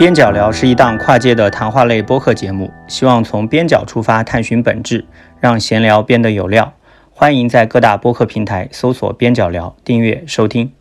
边角聊是一档跨界的谈话类播客节目，希望从边角出发探寻本质，让闲聊变得有料。欢迎在各大播客平台搜索“边角聊”，订阅收听。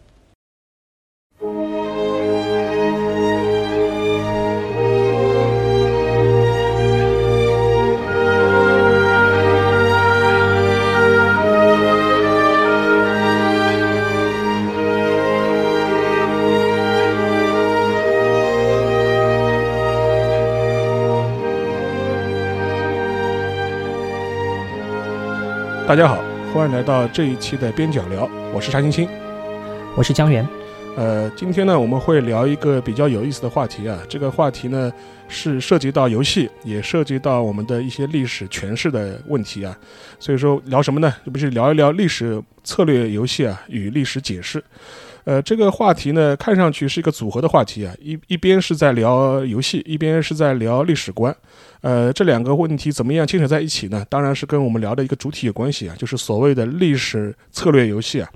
大家好，欢迎来到这一期的边角聊，我是沙青青，我是江源。呃，今天呢，我们会聊一个比较有意思的话题啊。这个话题呢，是涉及到游戏，也涉及到我们的一些历史诠释的问题啊。所以说，聊什么呢？这不是聊一聊历史策略游戏啊与历史解释。呃，这个话题呢，看上去是一个组合的话题啊，一一边是在聊游戏，一边是在聊历史观。呃，这两个问题怎么样牵扯在一起呢？当然是跟我们聊的一个主体有关系啊，就是所谓的历史策略游戏啊。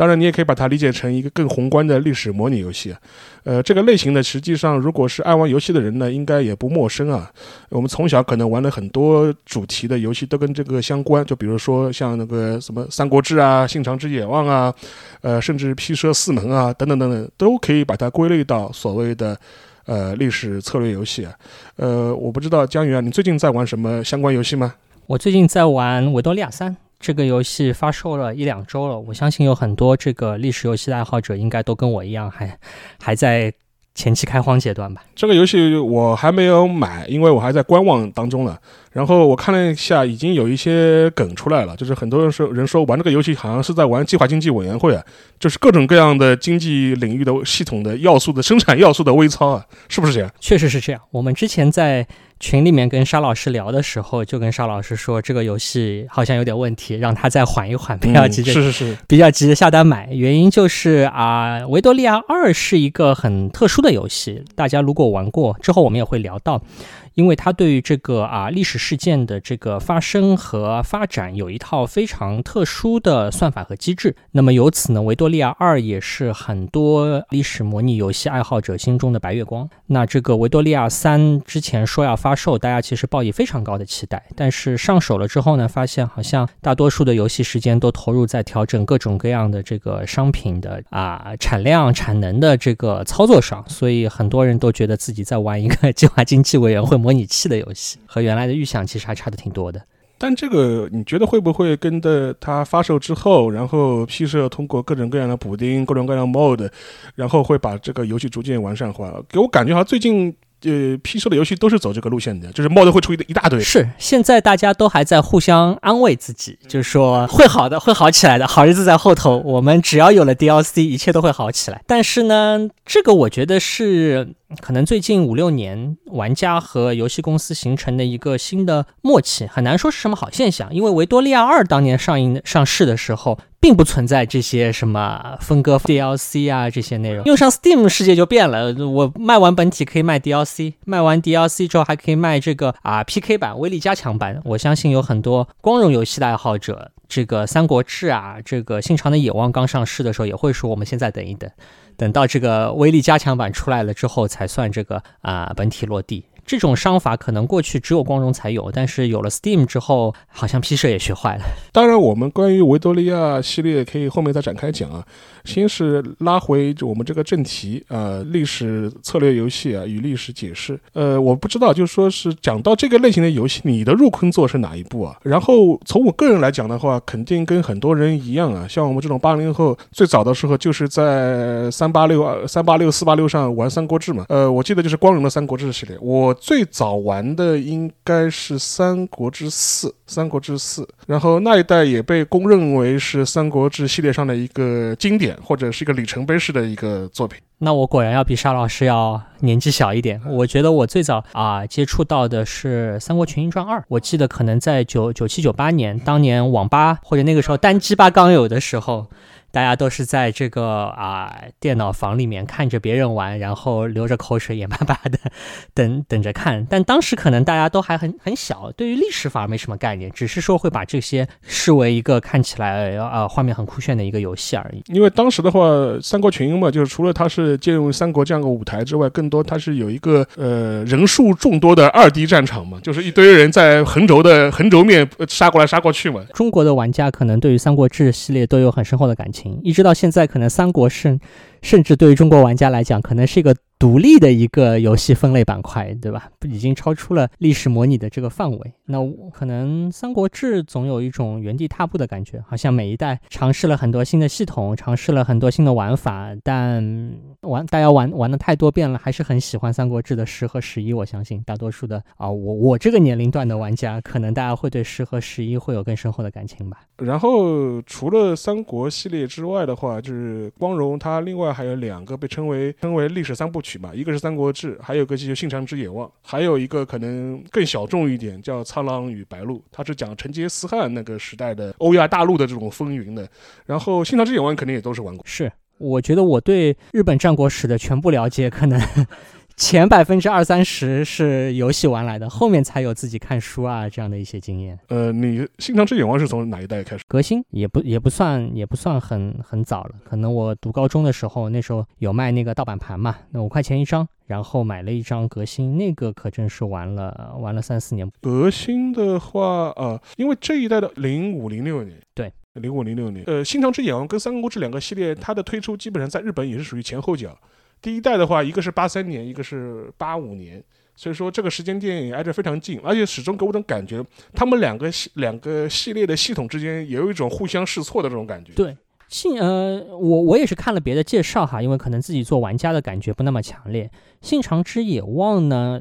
当然，你也可以把它理解成一个更宏观的历史模拟游戏。呃，这个类型呢，实际上如果是爱玩游戏的人呢，应该也不陌生啊。我们从小可能玩了很多主题的游戏，都跟这个相关。就比如说像那个什么《三国志》啊，《信长之野望》啊，呃，甚至《披奢四门》啊，等等等等，都可以把它归类到所谓的呃历史策略游戏。呃，我不知道江源，你最近在玩什么相关游戏吗？我最近在玩《维多利亚三》。这个游戏发售了一两周了，我相信有很多这个历史游戏爱好者应该都跟我一样，还还在前期开荒阶段吧。这个游戏我还没有买，因为我还在观望当中了。然后我看了一下，已经有一些梗出来了，就是很多人说人说玩这个游戏好像是在玩计划经济委员会啊，就是各种各样的经济领域的系统的要素的生产要素的微操啊，是不是这样？确实是这样。我们之前在。群里面跟沙老师聊的时候，就跟沙老师说这个游戏好像有点问题，让他再缓一缓，不要急着，是是是，比较急着下单买。原因就是啊，《维多利亚二》是一个很特殊的游戏，大家如果玩过之后，我们也会聊到。因为它对于这个啊历史事件的这个发生和发展有一套非常特殊的算法和机制，那么由此呢，维多利亚二也是很多历史模拟游戏爱好者心中的白月光。那这个维多利亚三之前说要发售，大家其实抱以非常高的期待，但是上手了之后呢，发现好像大多数的游戏时间都投入在调整各种各样的这个商品的啊产量产能的这个操作上，所以很多人都觉得自己在玩一个 计划经济委员会。模拟器的游戏和原来的预想其实还差的挺多的，但这个你觉得会不会跟着它发售之后，然后 P 社通过各种各样的补丁、各种各样的 mod，然后会把这个游戏逐渐完善化？给我感觉好像最近。呃，P 社的游戏都是走这个路线的，就是 mod 会出一一大堆。是，现在大家都还在互相安慰自己，就是说会好的，会好起来的，好日子在后头。我们只要有了 DLC，一切都会好起来。但是呢，这个我觉得是可能最近五六年玩家和游戏公司形成的一个新的默契，很难说是什么好现象。因为维多利亚二当年上映上市的时候。并不存在这些什么分割 DLC 啊这些内容，用上 Steam 世界就变了。我卖完本体可以卖 DLC，卖完 DLC 之后还可以卖这个啊 PK 版、威力加强版。我相信有很多光荣游戏的爱好者，这个《三国志》啊，这个《信长的野望》刚上市的时候也会说，我们现在等一等，等到这个威力加强版出来了之后才算这个啊本体落地。这种商法可能过去只有光荣才有，但是有了 Steam 之后，好像 P 社也学坏了。当然，我们关于维多利亚系列可以后面再展开讲啊。先是拉回我们这个正题啊，历史策略游戏啊与历史解释。呃，我不知道，就是说是讲到这个类型的游戏，你的入坑作是哪一部啊？然后从我个人来讲的话，肯定跟很多人一样啊，像我们这种八零后，最早的时候就是在三八六二、三八六、四八六上玩《三国志》嘛。呃，我记得就是光荣的《三国志》系列，我最早玩的应该是《三国志四》，《三国志四》，然后那一代也被公认为是《三国志》系列上的一个经典。或者是一个里程碑式的一个作品。那我果然要比沙老师要年纪小一点。我觉得我最早啊接触到的是《三国群英传二》，我记得可能在九九七九八年，当年网吧或者那个时候单机吧刚有的时候。大家都是在这个啊电脑房里面看着别人玩，然后流着口水，眼巴巴的等等着看。但当时可能大家都还很很小，对于历史反而没什么概念，只是说会把这些视为一个看起来啊画面很酷炫的一个游戏而已。因为当时的话，《三国群英》嘛，就是除了它是借用三国这样个舞台之外，更多它是有一个呃人数众多的二 D 战场嘛，就是一堆人在横轴的横轴面杀过来杀过去嘛。中国的玩家可能对于《三国志》系列都有很深厚的感情，一直到现在，可能《三国》甚甚至对于中国玩家来讲，可能是一个。独立的一个游戏分类板块，对吧？已经超出了历史模拟的这个范围。那可能《三国志》总有一种原地踏步的感觉，好像每一代尝试了很多新的系统，尝试了很多新的玩法，但玩大家玩玩的太多遍了，还是很喜欢《三国志》的十和十一。我相信大多数的啊，我我这个年龄段的玩家，可能大家会对十和十一会有更深厚的感情吧。然后除了三国系列之外的话，就是光荣，它另外还有两个被称为称为历史三部曲。嘛，一个是《三国志》，还有个就是《信长之野望》，还有一个可能更小众一点，叫《苍狼与白鹿》，它是讲成吉思汗那个时代的欧亚大陆的这种风云的。然后《信长之野望》肯定也都是玩过。是，我觉得我对日本战国史的全部了解，可能。前百分之二三十是游戏玩来的，后面才有自己看书啊这样的一些经验。呃，你《新长之眼望》是从哪一代开始？革新也不也不算也不算很很早了，可能我读高中的时候，那时候有卖那个盗版盘嘛，那五块钱一张，然后买了一张革新，那个可真是玩了玩了三四年。革新的话，呃，因为这一代的零五零六年，对，零五零六年，呃，《新长之眼王》跟《三国志》两个系列，它的推出基本上在日本也是属于前后脚。第一代的话，一个是八三年，一个是八五年，所以说这个时间点也挨着非常近，而且始终给我种感觉，他们两个系两个系列的系统之间也有一种互相试错的这种感觉。对，信呃，我我也是看了别的介绍哈，因为可能自己做玩家的感觉不那么强烈。信长之野望呢，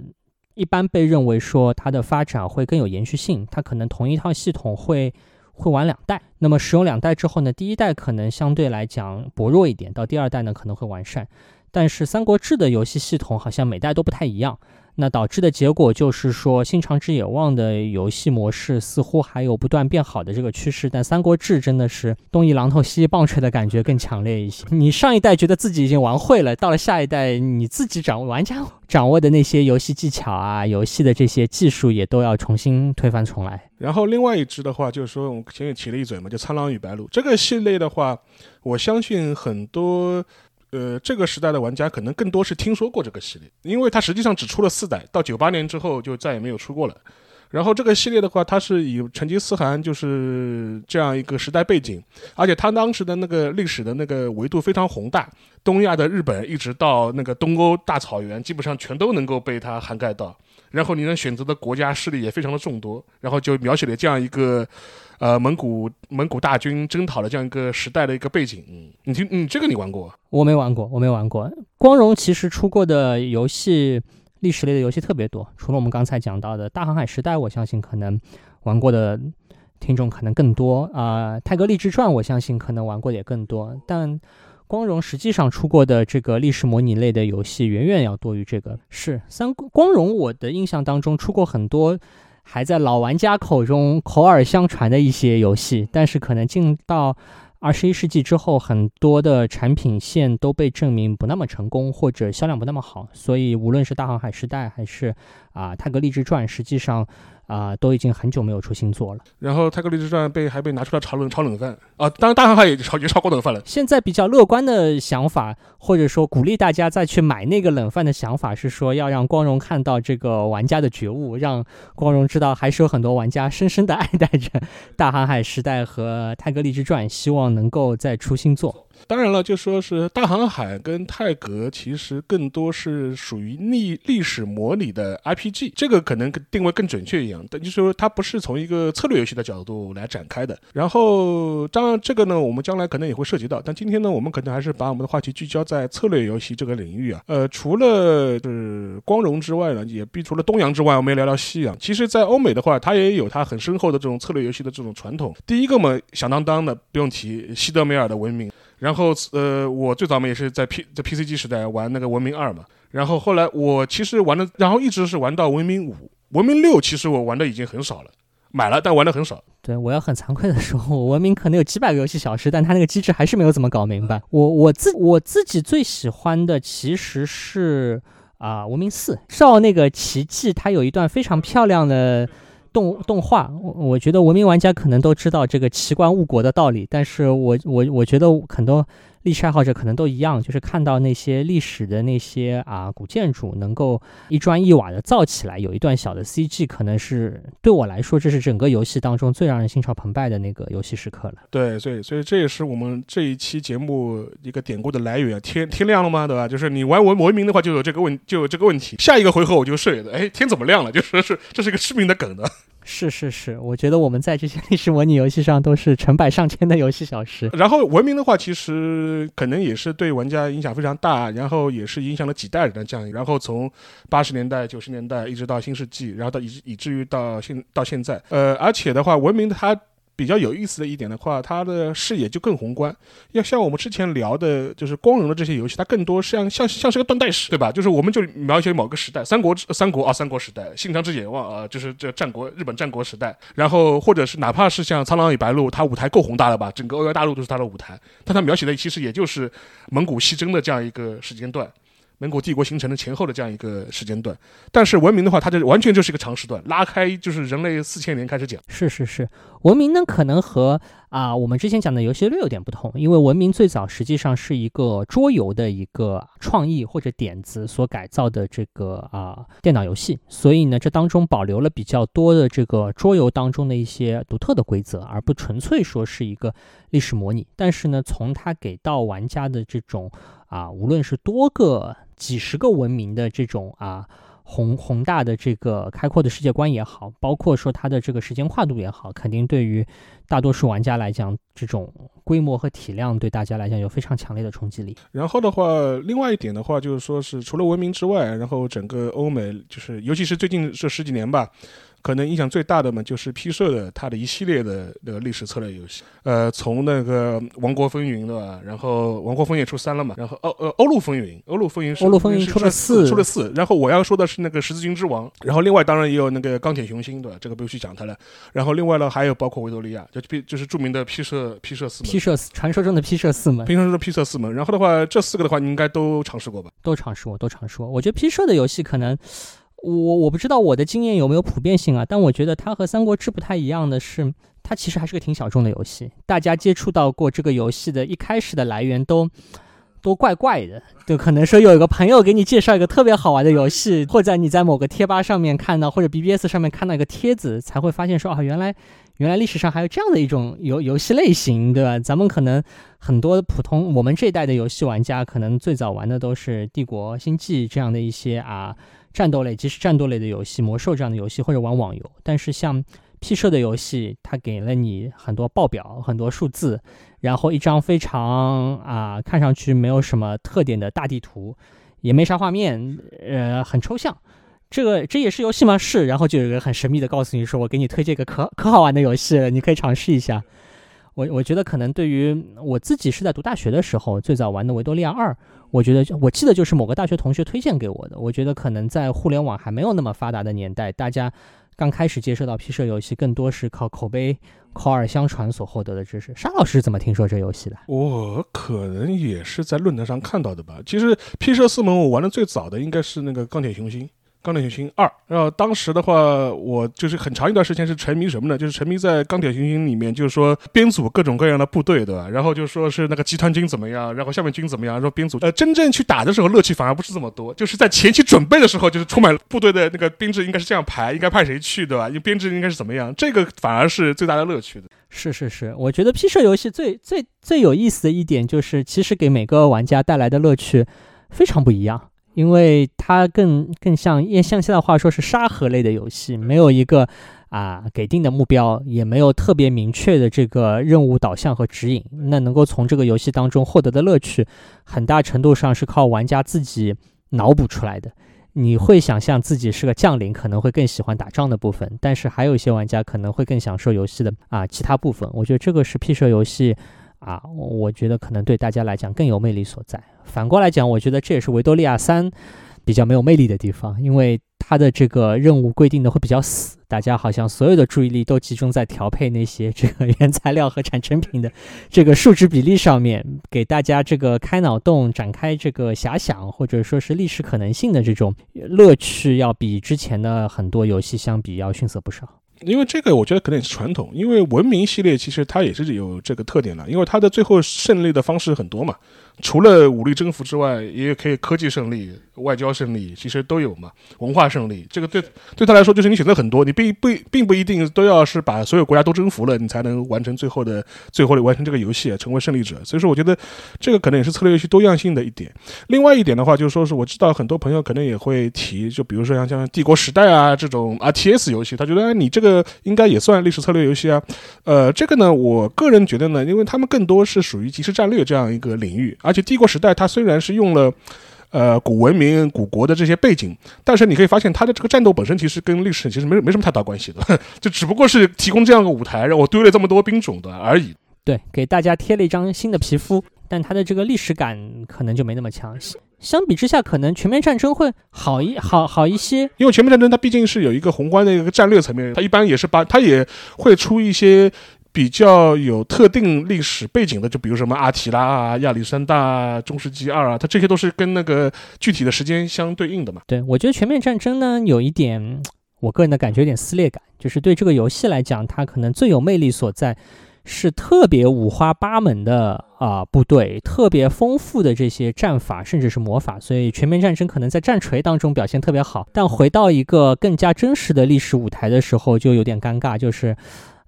一般被认为说它的发展会更有延续性，它可能同一套系统会会玩两代，那么使用两代之后呢，第一代可能相对来讲薄弱一点，到第二代呢可能会完善。但是《三国志》的游戏系统好像每代都不太一样，那导致的结果就是说，《新长之野望》的游戏模式似乎还有不断变好的这个趋势，但《三国志》真的是东一榔头西一棒槌的感觉更强烈一些。你上一代觉得自己已经玩会了，到了下一代，你自己掌握玩家掌握的那些游戏技巧啊，游戏的这些技术也都要重新推翻重来。然后另外一支的话，就是说我前面提了一嘴嘛，就《苍狼与白鹿》这个系列的话，我相信很多。呃，这个时代的玩家可能更多是听说过这个系列，因为它实际上只出了四代，到九八年之后就再也没有出过了。然后这个系列的话，它是以成吉思汗就是这样一个时代背景，而且它当时的那个历史的那个维度非常宏大，东亚的日本一直到那个东欧大草原，基本上全都能够被它涵盖到。然后你能选择的国家势力也非常的众多，然后就描写了这样一个。呃，蒙古蒙古大军征讨的这样一个时代的一个背景，你听，嗯，这个你玩过？我没玩过，我没玩过。光荣其实出过的游戏，历史类的游戏特别多，除了我们刚才讲到的大航海时代，我相信可能玩过的听众可能更多啊。泰格励志传，我相信可能玩过的也更多。但光荣实际上出过的这个历史模拟类的游戏，远远要多于这个。是三光荣，我的印象当中出过很多。还在老玩家口中口耳相传的一些游戏，但是可能进到二十一世纪之后，很多的产品线都被证明不那么成功，或者销量不那么好，所以无论是大航海时代还是啊泰格励志传，实际上。啊，都已经很久没有出新作了。然后《泰格励志传》被还被拿出来炒冷炒冷饭啊，当然大航海也炒也炒过冷饭了。现在比较乐观的想法，或者说鼓励大家再去买那个冷饭的想法，是说要让光荣看到这个玩家的觉悟，让光荣知道还是有很多玩家深深的爱戴着大航海时代和《泰格励志传》，希望能够再出新作。当然了，就说是大航海跟泰格，其实更多是属于历历史模拟的 RPG，这个可能定位更准确一样。但就是说，它不是从一个策略游戏的角度来展开的。然后，当然这个呢，我们将来可能也会涉及到。但今天呢，我们可能还是把我们的话题聚焦在策略游戏这个领域啊。呃，除了就是光荣之外呢，也必除了东洋之外，我们也聊聊西洋。其实，在欧美的话，它也有它很深厚的这种策略游戏的这种传统。第一个嘛，响当当的不用提，西德梅尔的文明。然后，呃，我最早嘛也是在 P 在 PC 机时代玩那个文明二嘛。然后后来我其实玩的，然后一直是玩到文明五、文明六，其实我玩的已经很少了。买了，但玩的很少。对，我要很惭愧的说，我文明可能有几百个游戏小时，但它那个机制还是没有怎么搞明白。我我自我自己最喜欢的其实是啊，文明四，照那个奇迹，它有一段非常漂亮的动动画。我我觉得文明玩家可能都知道这个奇观误国的道理，但是我我我觉得很多。历史爱好者可能都一样，就是看到那些历史的那些啊古建筑能够一砖一瓦的造起来，有一段小的 CG，可能是对我来说，这是整个游戏当中最让人心潮澎湃的那个游戏时刻了。对，所以所以这也是我们这一期节目一个典故的来源。天天亮了吗？对吧？就是你玩文文明的话，就有这个问就有这个问题。下一个回合我就睡了，哎，天怎么亮了？就说是这是一个致命的梗的。是是是，我觉得我们在这些历史模拟游戏上都是成百上千的游戏小时。然后文明的话，其实可能也是对玩家影响非常大，然后也是影响了几代人的这样。然后从八十年代、九十年代一直到新世纪，然后到以以至于到现到现在，呃，而且的话，文明它。比较有意思的一点的话，它的视野就更宏观。要像我们之前聊的，就是光荣的这些游戏，它更多像像像是个断代史，对吧？就是我们就描写某个时代，三国三国啊，三国时代，信长之野望啊，就是这战国日本战国时代。然后或者是哪怕是像苍狼与白鹿，它舞台够宏大了吧？整个欧亚大陆都是它的舞台，但它描写的其实也就是蒙古西征的这样一个时间段。蒙古帝国形成的前后的这样一个时间段，但是文明的话，它就完全就是一个长时段，拉开就是人类四千年开始讲。是是是，文明呢可能和啊我们之前讲的游戏略有点不同，因为文明最早实际上是一个桌游的一个创意或者点子所改造的这个啊电脑游戏，所以呢这当中保留了比较多的这个桌游当中的一些独特的规则，而不纯粹说是一个历史模拟。但是呢，从它给到玩家的这种啊，无论是多个。几十个文明的这种啊宏宏大的这个开阔的世界观也好，包括说它的这个时间跨度也好，肯定对于大多数玩家来讲，这种规模和体量对大家来讲有非常强烈的冲击力。然后的话，另外一点的话，就是说是除了文明之外，然后整个欧美就是尤其是最近这十几年吧。可能影响最大的嘛，就是 P 社的它的一系列的那个历史策略游戏，呃，从那个《王国风云》对吧？然后《王国风云》出三了嘛，然后欧呃《欧陆风云》，《欧陆风云》欧陆风云出了四，出了四。然后我要说的是那个《十字军之王》，然后另外当然也有那个《钢铁雄心》对吧？这个不用去讲它了。然后另外呢，还有包括维多利亚，就就是著名的 P 社 P 社四 P 社传说中的 P 社四门，传说中的 P 社四门。然后的话，这四个的话，你应该都尝试过吧？都尝试过，都尝试过。我觉得 P 社的游戏可能。我我不知道我的经验有没有普遍性啊，但我觉得它和《三国志》不太一样的是，它其实还是个挺小众的游戏。大家接触到过这个游戏的一开始的来源都都怪怪的，就可能说有一个朋友给你介绍一个特别好玩的游戏，或者你在某个贴吧上面看到，或者 BBS 上面看到一个帖子，才会发现说啊，原来原来历史上还有这样的一种游游戏类型，对吧？咱们可能很多普通我们这一代的游戏玩家，可能最早玩的都是《帝国》《星际》这样的一些啊。战斗类，即使战斗类的游戏，魔兽这样的游戏，或者玩网游，但是像 P 社的游戏，它给了你很多报表、很多数字，然后一张非常啊，看上去没有什么特点的大地图，也没啥画面，呃，很抽象。这个这也是游戏吗？是。然后就有一个很神秘的告诉你说，我给你推荐一个可可好玩的游戏，你可以尝试一下。我我觉得可能对于我自己是在读大学的时候最早玩的维多利亚二，我觉得我记得就是某个大学同学推荐给我的。我觉得可能在互联网还没有那么发达的年代，大家刚开始接触到 P 社游戏，更多是靠口碑、口耳相传所获得的知识。沙老师怎么听说这游戏的？我可能也是在论坛上看到的吧。其实 P 社四门我玩的最早的应该是那个钢铁雄心。钢铁雄心二，然后当时的话，我就是很长一段时间是沉迷什么呢？就是沉迷在钢铁雄心里面，就是说编组各种各样的部队，对吧？然后就说是那个集团军怎么样，然后下面军怎么样，然后编组。呃，真正去打的时候，乐趣反而不是这么多。就是在前期准备的时候，就是充满部队的那个编制应该是这样排，应该派谁去，对吧？就编制应该是怎么样？这个反而是最大的乐趣的。是是是，我觉得 P 社游戏最最最有意思的一点就是，其实给每个玩家带来的乐趣非常不一样。因为它更更像，像现在话说是沙盒类的游戏，没有一个啊给定的目标，也没有特别明确的这个任务导向和指引。那能够从这个游戏当中获得的乐趣，很大程度上是靠玩家自己脑补出来的。你会想象自己是个将领，可能会更喜欢打仗的部分，但是还有一些玩家可能会更享受游戏的啊其他部分。我觉得这个是 P 社游戏。啊，我觉得可能对大家来讲更有魅力所在。反过来讲，我觉得这也是维多利亚三比较没有魅力的地方，因为。它的这个任务规定的会比较死，大家好像所有的注意力都集中在调配那些这个 原材料和产成品的这个数值比例上面，给大家这个开脑洞、展开这个遐想，或者说是历史可能性的这种乐趣，要比之前的很多游戏相比要逊色不少。因为这个，我觉得可能也是传统。因为文明系列其实它也是有这个特点的，因为它的最后胜利的方式很多嘛。除了武力征服之外，也可以科技胜利、外交胜利，其实都有嘛。文化胜利，这个对对他来说就是你选择很多，你并不并不一定都要是把所有国家都征服了，你才能完成最后的最后的完成这个游戏，成为胜利者。所以说，我觉得这个可能也是策略游戏多样性的一点。另外一点的话，就是说是我知道很多朋友可能也会提，就比如说像像帝国时代啊这种 RTS 游戏，他觉得哎你这个应该也算历史策略游戏啊。呃，这个呢，我个人觉得呢，因为他们更多是属于即时战略这样一个领域。而且帝国时代它虽然是用了，呃古文明、古国的这些背景，但是你可以发现它的这个战斗本身其实跟历史其实没没什么太大关系的，就只不过是提供这样个舞台，让我堆了这么多兵种的而已。对，给大家贴了一张新的皮肤，但它的这个历史感可能就没那么强。相比之下，可能全面战争会好一好好一些，因为全面战争它毕竟是有一个宏观的一个战略层面，它一般也是把它也会出一些。比较有特定历史背景的，就比如什么阿提拉啊、亚历山大、啊、中世纪二啊，它这些都是跟那个具体的时间相对应的嘛。对，我觉得全面战争呢，有一点我个人的感觉有点撕裂感，就是对这个游戏来讲，它可能最有魅力所在是特别五花八门的啊部队，特别丰富的这些战法，甚至是魔法，所以全面战争可能在战锤当中表现特别好，但回到一个更加真实的历史舞台的时候，就有点尴尬，就是。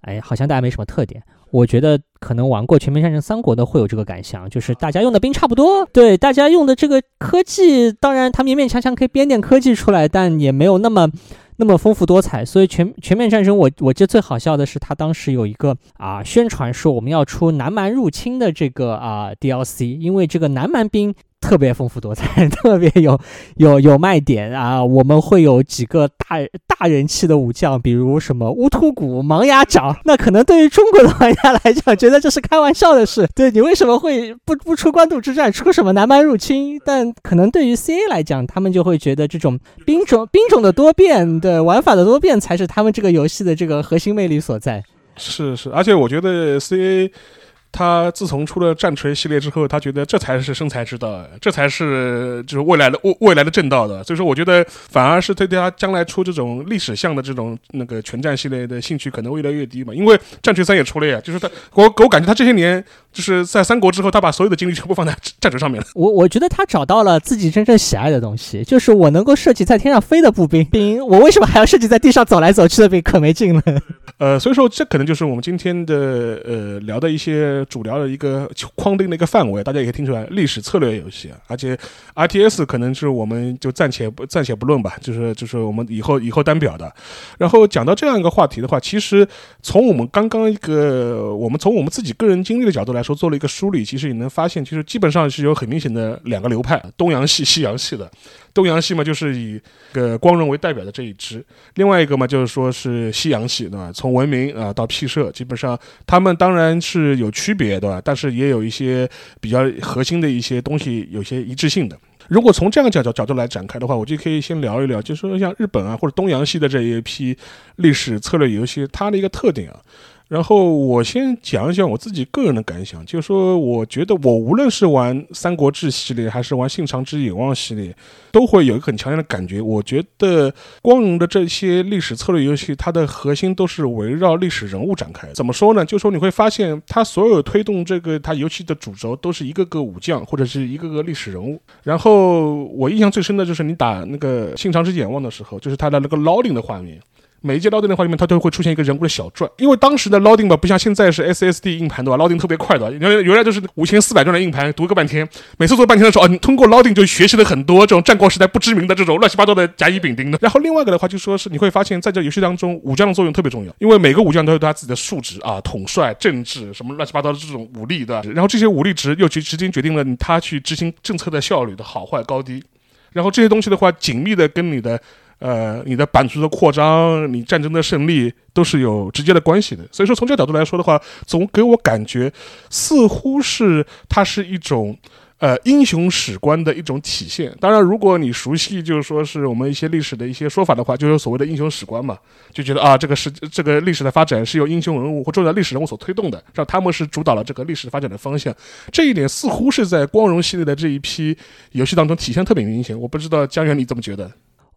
哎，好像大家没什么特点。我觉得可能玩过《全面战争三国》的会有这个感想，就是大家用的兵差不多。对，大家用的这个科技，当然他勉勉强强可以编点科技出来，但也没有那么那么丰富多彩。所以全全面战争，我我记得最好笑的是，他当时有一个啊宣传说我们要出南蛮入侵的这个啊 DLC，因为这个南蛮兵。特别丰富多彩，特别有有有卖点啊！我们会有几个大大人气的武将，比如什么乌突骨、盲牙掌。那可能对于中国的玩家来讲，觉得这是开玩笑的事。对你为什么会不不出官渡之战，出什么南蛮入侵？但可能对于 CA 来讲，他们就会觉得这种兵种兵种的多变，对玩法的多变，才是他们这个游戏的这个核心魅力所在。是是，而且我觉得 CA。他自从出了战锤系列之后，他觉得这才是生财之道，这才是就是未来的未未来的正道的。所以说，我觉得反而是对他将来出这种历史向的这种那个全战系列的兴趣可能越来越低嘛。因为战锤三也出了呀，就是他我我感觉他这些年就是在三国之后，他把所有的精力全部放在战争上面了。我我觉得他找到了自己真正喜爱的东西，就是我能够设计在天上飞的步兵兵，我为什么还要设计在地上走来走去的兵？可没劲了。呃，所以说这可能就是我们今天的呃聊的一些。主聊的一个框定的一个范围，大家也可以听出来，历史策略游戏啊，而且 R T S 可能是我们就暂且不暂且不论吧，就是就是我们以后以后单表的。然后讲到这样一个话题的话，其实从我们刚刚一个我们从我们自己个人经历的角度来说，做了一个梳理，其实也能发现，其实基本上是有很明显的两个流派，东洋系、西洋系的。东洋系嘛，就是以个光荣为代表的这一支；另外一个嘛，就是说是西洋系，对吧？从文明啊到 P 社，基本上他们当然是有区别，对吧？但是也有一些比较核心的一些东西，有些一致性的。如果从这样角角角度来展开的话，我就可以先聊一聊，就是说像日本啊或者东洋系的这一批历史策略游戏，它的一个特点啊。然后我先讲一讲我自己个人的感想，就是说，我觉得我无论是玩《三国志》系列，还是玩《信长之野望》系列，都会有一个很强烈的感觉。我觉得光荣的这些历史策略游戏，它的核心都是围绕历史人物展开。怎么说呢？就是说你会发现，它所有推动这个它游戏的主轴，都是一个个武将或者是一个个历史人物。然后我印象最深的就是你打那个《信长之野望》的时候，就是它的那个 loading 的画面。每一届 loading 的话里面，它都会出现一个人物的小传，因为当时的 loading 吧，不像现在是 SSD 硬盘对吧？loading 特别快的，原来原来就是五千四百转的硬盘，读个半天，每次读半天的时候，啊，你通过 loading 就学习了很多这种战国时代不知名的这种乱七八糟的甲乙丙丁的。然后另外一个的话，就说是你会发现在这游戏当中，武将的作用特别重要，因为每个武将都有他自己的数值啊，统帅、政治什么乱七八糟的这种武力的，然后这些武力值又直直接决定了他去执行政策的效率的好坏高低，然后这些东西的话，紧密的跟你的。呃，你的版图的扩张，你战争的胜利都是有直接的关系的。所以说，从这个角度来说的话，总给我感觉似乎是它是一种呃英雄史观的一种体现。当然，如果你熟悉就是说是我们一些历史的一些说法的话，就是所谓的英雄史观嘛，就觉得啊，这个是这个历史的发展是由英雄人物或重要历史人物所推动的，让他们是主导了这个历史发展的方向。这一点似乎是在光荣系列的这一批游戏当中体现特别明显。我不知道江源你怎么觉得？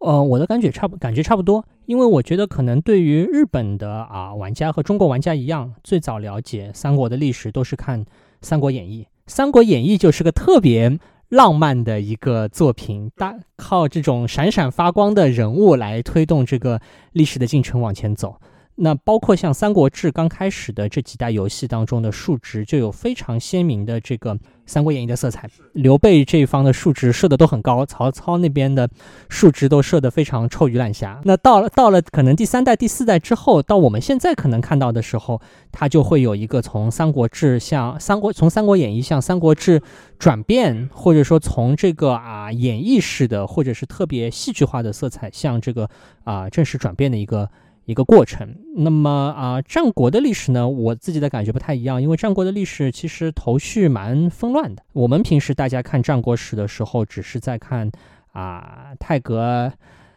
呃，我的感觉差不感觉差不多，因为我觉得可能对于日本的啊玩家和中国玩家一样，最早了解三国的历史都是看《三国演义》，《三国演义》就是个特别浪漫的一个作品，大靠这种闪闪发光的人物来推动这个历史的进程往前走。那包括像《三国志》刚开始的这几代游戏当中的数值，就有非常鲜明的这个《三国演义》的色彩。刘备这一方的数值设的都很高，曹操那边的数值都设的非常臭鱼烂虾。那到了到了可能第三代、第四代之后，到我们现在可能看到的时候，它就会有一个从《三国志》向《三国》从《三国演义》向《三国志》转变，或者说从这个啊演绎式的或者是特别戏剧化的色彩向这个啊正式转变的一个。一个过程。那么啊，战国的历史呢，我自己的感觉不太一样，因为战国的历史其实头绪蛮纷乱的。我们平时大家看战国史的时候，只是在看啊太阁。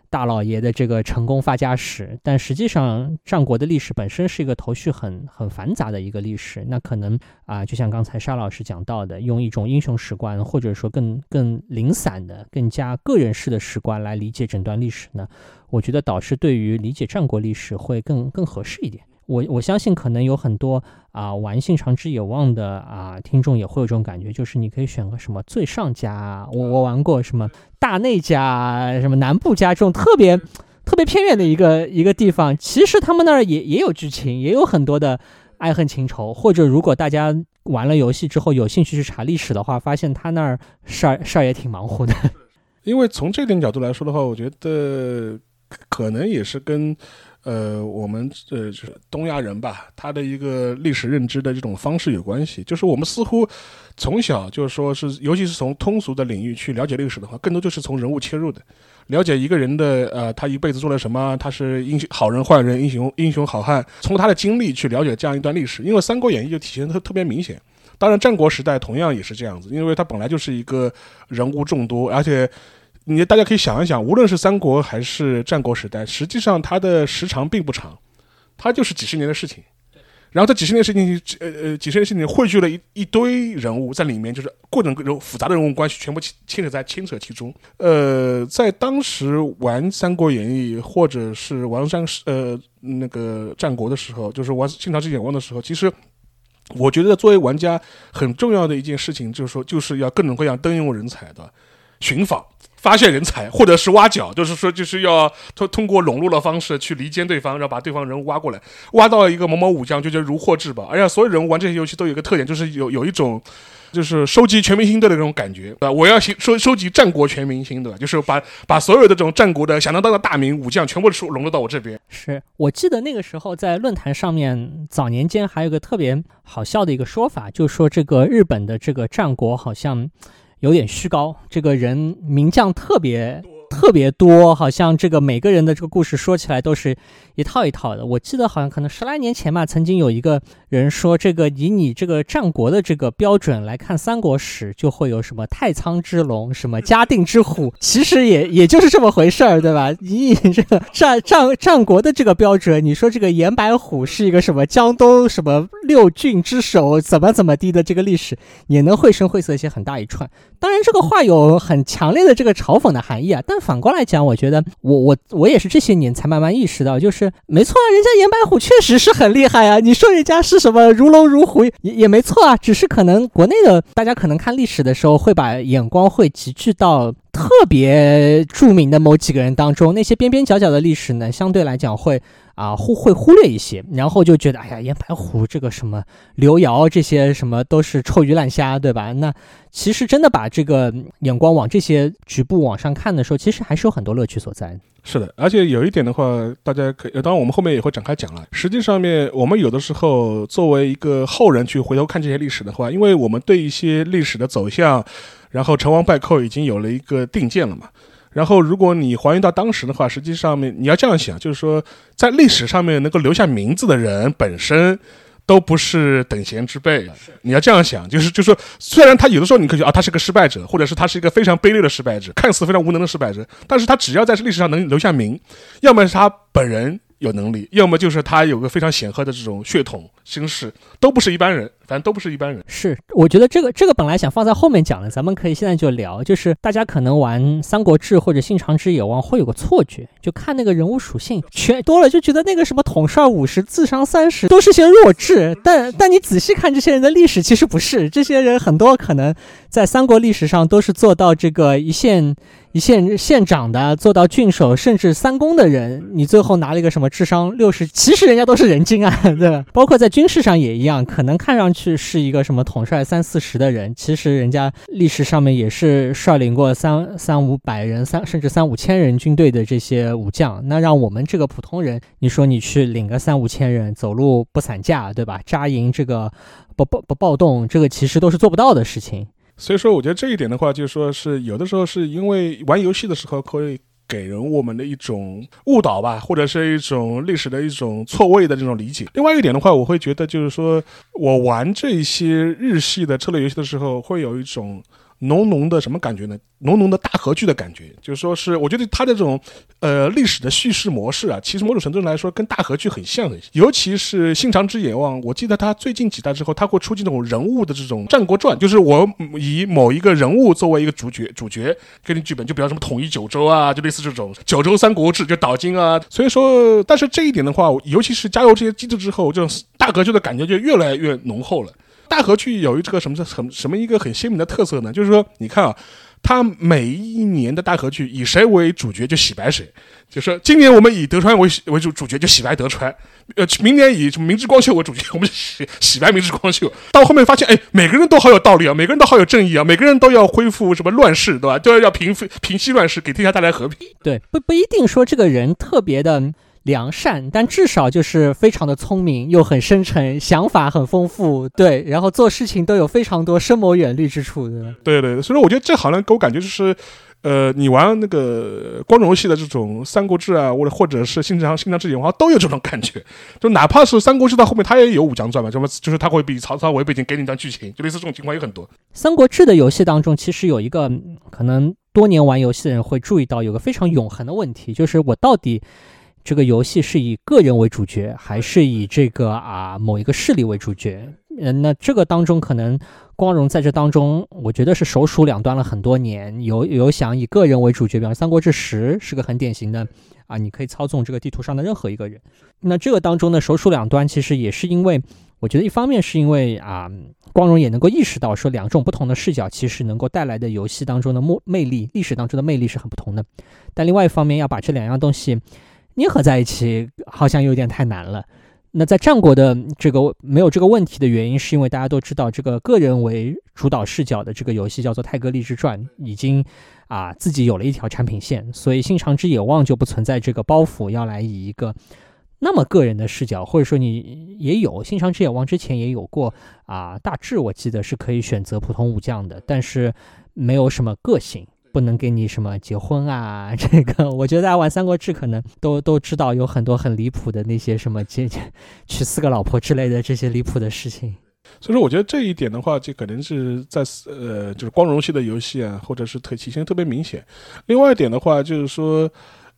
大老爷的这个成功发家史，但实际上战国的历史本身是一个头绪很很繁杂的一个历史。那可能啊，就像刚才沙老师讲到的，用一种英雄史观，或者说更更零散的、更加个人式的史观来理解整段历史呢？我觉得导师对于理解战国历史会更更合适一点。我我相信可能有很多啊玩性长之野望的啊听众也会有这种感觉，就是你可以选个什么最上家，我我玩过什么大内家、什么南部家这种特别特别偏远的一个一个地方，其实他们那儿也也有剧情，也有很多的爱恨情仇。或者如果大家玩了游戏之后有兴趣去查历史的话，发现他那儿事儿事儿也挺忙乎的。因为从这点角度来说的话，我觉得可能也是跟。呃，我们呃就是东亚人吧，他的一个历史认知的这种方式有关系。就是我们似乎从小就是说是，尤其是从通俗的领域去了解历史的话，更多就是从人物切入的，了解一个人的呃，他一辈子做了什么，他是英雄好人坏人，英雄英雄好汉，从他的经历去了解这样一段历史。因为《三国演义》就体现特特别明显。当然，战国时代同样也是这样子，因为它本来就是一个人物众多，而且。你大家可以想一想，无论是三国还是战国时代，实际上它的时长并不长，它就是几十年的事情。然后这几十年事情，呃呃，几十年事情汇聚了一一堆人物在里面，就是各种各种复杂的人物关系全部牵扯在牵扯其中。呃，在当时玩《三国演义》或者是玩三呃那个战国的时候，就是玩《信长之眼光》的时候，其实我觉得作为玩家很重要的一件事情，就是说就是要各种各样登用人才的寻访。发现人才，或者是挖角，就是说，就是要通通过笼络的方式去离间对方，然后把对方人物挖过来，挖到一个某某武将，就叫如获至宝。而且所有人物玩这些游戏都有一个特点，就是有有一种，就是收集全明星队的那种感觉对吧！我要收收集战国全明星，对吧？就是把把所有的这种战国的响当当的大名武将全部收笼络到我这边。是我记得那个时候在论坛上面，早年间还有个特别好笑的一个说法，就说这个日本的这个战国好像。有点虚高，这个人名将特别。特别多，好像这个每个人的这个故事说起来都是一套一套的。我记得好像可能十来年前吧，曾经有一个人说，这个以你这个战国的这个标准来看三国史，就会有什么太仓之龙，什么嘉定之虎，其实也也就是这么回事儿，对吧？以你这个战战战国的这个标准，你说这个严白虎是一个什么江东什么六郡之首，怎么怎么地的这个历史，也能绘声绘色写很大一串。当然，这个话有很强烈的这个嘲讽的含义啊，但。反过来讲，我觉得我我我也是这些年才慢慢意识到，就是没错啊，人家严白虎确实是很厉害啊。你说人家是什么如龙如虎也也没错啊，只是可能国内的大家可能看历史的时候，会把眼光会集聚到特别著名的某几个人当中，那些边边角角的历史呢，相对来讲会。啊，忽会忽略一些，然后就觉得，哎呀，严白虎这个什么刘瑶这些什么都是臭鱼烂虾，对吧？那其实真的把这个眼光往这些局部往上看的时候，其实还是有很多乐趣所在。是的，而且有一点的话，大家可以，当然我们后面也会展开讲了。实际上面，我们有的时候作为一个后人去回头看这些历史的话，因为我们对一些历史的走向，然后成王败寇已经有了一个定见了嘛。然后，如果你还原到当时的话，实际上面你要这样想，就是说，在历史上面能够留下名字的人本身，都不是等闲之辈。你要这样想，就是就是说，虽然他有的时候你可以啊，他是个失败者，或者是他是一个非常卑劣的失败者，看似非常无能的失败者，但是他只要在历史上能留下名，要么是他本人。有能力，要么就是他有个非常显赫的这种血统身世，都不是一般人，反正都不是一般人。是，我觉得这个这个本来想放在后面讲的，咱们可以现在就聊。就是大家可能玩《三国志》或者《信长之野望》会有个错觉，就看那个人物属性全多了，就觉得那个什么统帅五十、智商三十都是些弱智。但 但你仔细看这些人的历史，其实不是，这些人很多可能在三国历史上都是做到这个一线。县县长的做到郡守，甚至三公的人，你最后拿了一个什么智商六十？其实人家都是人精啊，对吧？包括在军事上也一样，可能看上去是一个什么统帅三四十的人，其实人家历史上面也是率领过三三五百人、三甚至三五千人军队的这些武将。那让我们这个普通人，你说你去领个三五千人，走路不散架，对吧？扎营这个不暴不暴动，这个其实都是做不到的事情。所以说，我觉得这一点的话，就是说是有的时候是因为玩游戏的时候可以给人我们的一种误导吧，或者是一种历史的一种错位的这种理解。另外一点的话，我会觉得就是说我玩这些日系的策略游戏的时候，会有一种。浓浓的什么感觉呢？浓浓的大合剧的感觉，就是说是我觉得它的这种呃历史的叙事模式啊，其实某种程度来说跟大合剧很像的。尤其是《信长之野望》，我记得它最近几代之后，它会出这种人物的这种战国传，就是我以某一个人物作为一个主角，主角给你剧本，就比方什么统一九州啊，就类似这种《九州三国志》就岛津啊。所以说，但是这一点的话，尤其是加入这些机制之后，这种大合剧的感觉就越来越浓厚了。大河剧有一这个什么什么什么一个很鲜明的特色呢？就是说，你看啊，他每一年的大河剧以谁为主角就洗白谁，就是今年我们以德川为为主主角就洗白德川，呃，明年以什么明治光秀为主角，我们就洗洗白明治光秀。到后面发现，哎，每个人都好有道理啊，每个人都好有正义啊，每个人都要恢复什么乱世，对吧？都要要平平息乱世，给天下带来和平。对，不不一定说这个人特别的。良善，但至少就是非常的聪明，又很深沉，想法很丰富，对，然后做事情都有非常多深谋远虑之处，对对对，所以说我觉得这好像给我感觉就是，呃，你玩那个光荣系的这种《三国志》啊，或者或者是《新长新长之野望》都有这种感觉，就哪怕是《三国志》到后面它也有武将传嘛，什么就是它会比曹操为背景给你一段剧情，就类似这种情况有很多。《三国志》的游戏当中，其实有一个可能多年玩游戏的人会注意到，有个非常永恒的问题，就是我到底。这个游戏是以个人为主角，还是以这个啊某一个势力为主角？嗯，那这个当中可能光荣在这当中，我觉得是首鼠两端了很多年。有有想以个人为主角，比方《三国志十》是个很典型的啊，你可以操纵这个地图上的任何一个人。那这个当中呢，首鼠两端其实也是因为，我觉得一方面是因为啊，光荣也能够意识到说两种不同的视角其实能够带来的游戏当中的魅魅力，历史当中的魅力是很不同的。但另外一方面要把这两样东西。捏合在一起好像有点太难了。那在战国的这个没有这个问题的原因，是因为大家都知道，这个个人为主导视角的这个游戏叫做《太阁立志传》，已经啊自己有了一条产品线，所以《信长之野望》就不存在这个包袱，要来以一个那么个人的视角，或者说你也有《信长之野望》之前也有过啊，大致我记得是可以选择普通武将的，但是没有什么个性。不能给你什么结婚啊？这个我觉得大家玩《三国志》可能都都知道，有很多很离谱的那些什么结娶四个老婆之类的这些离谱的事情。所以说，我觉得这一点的话，就可能是在呃，就是光荣系的游戏啊，或者是特体现特别明显。另外一点的话，就是说，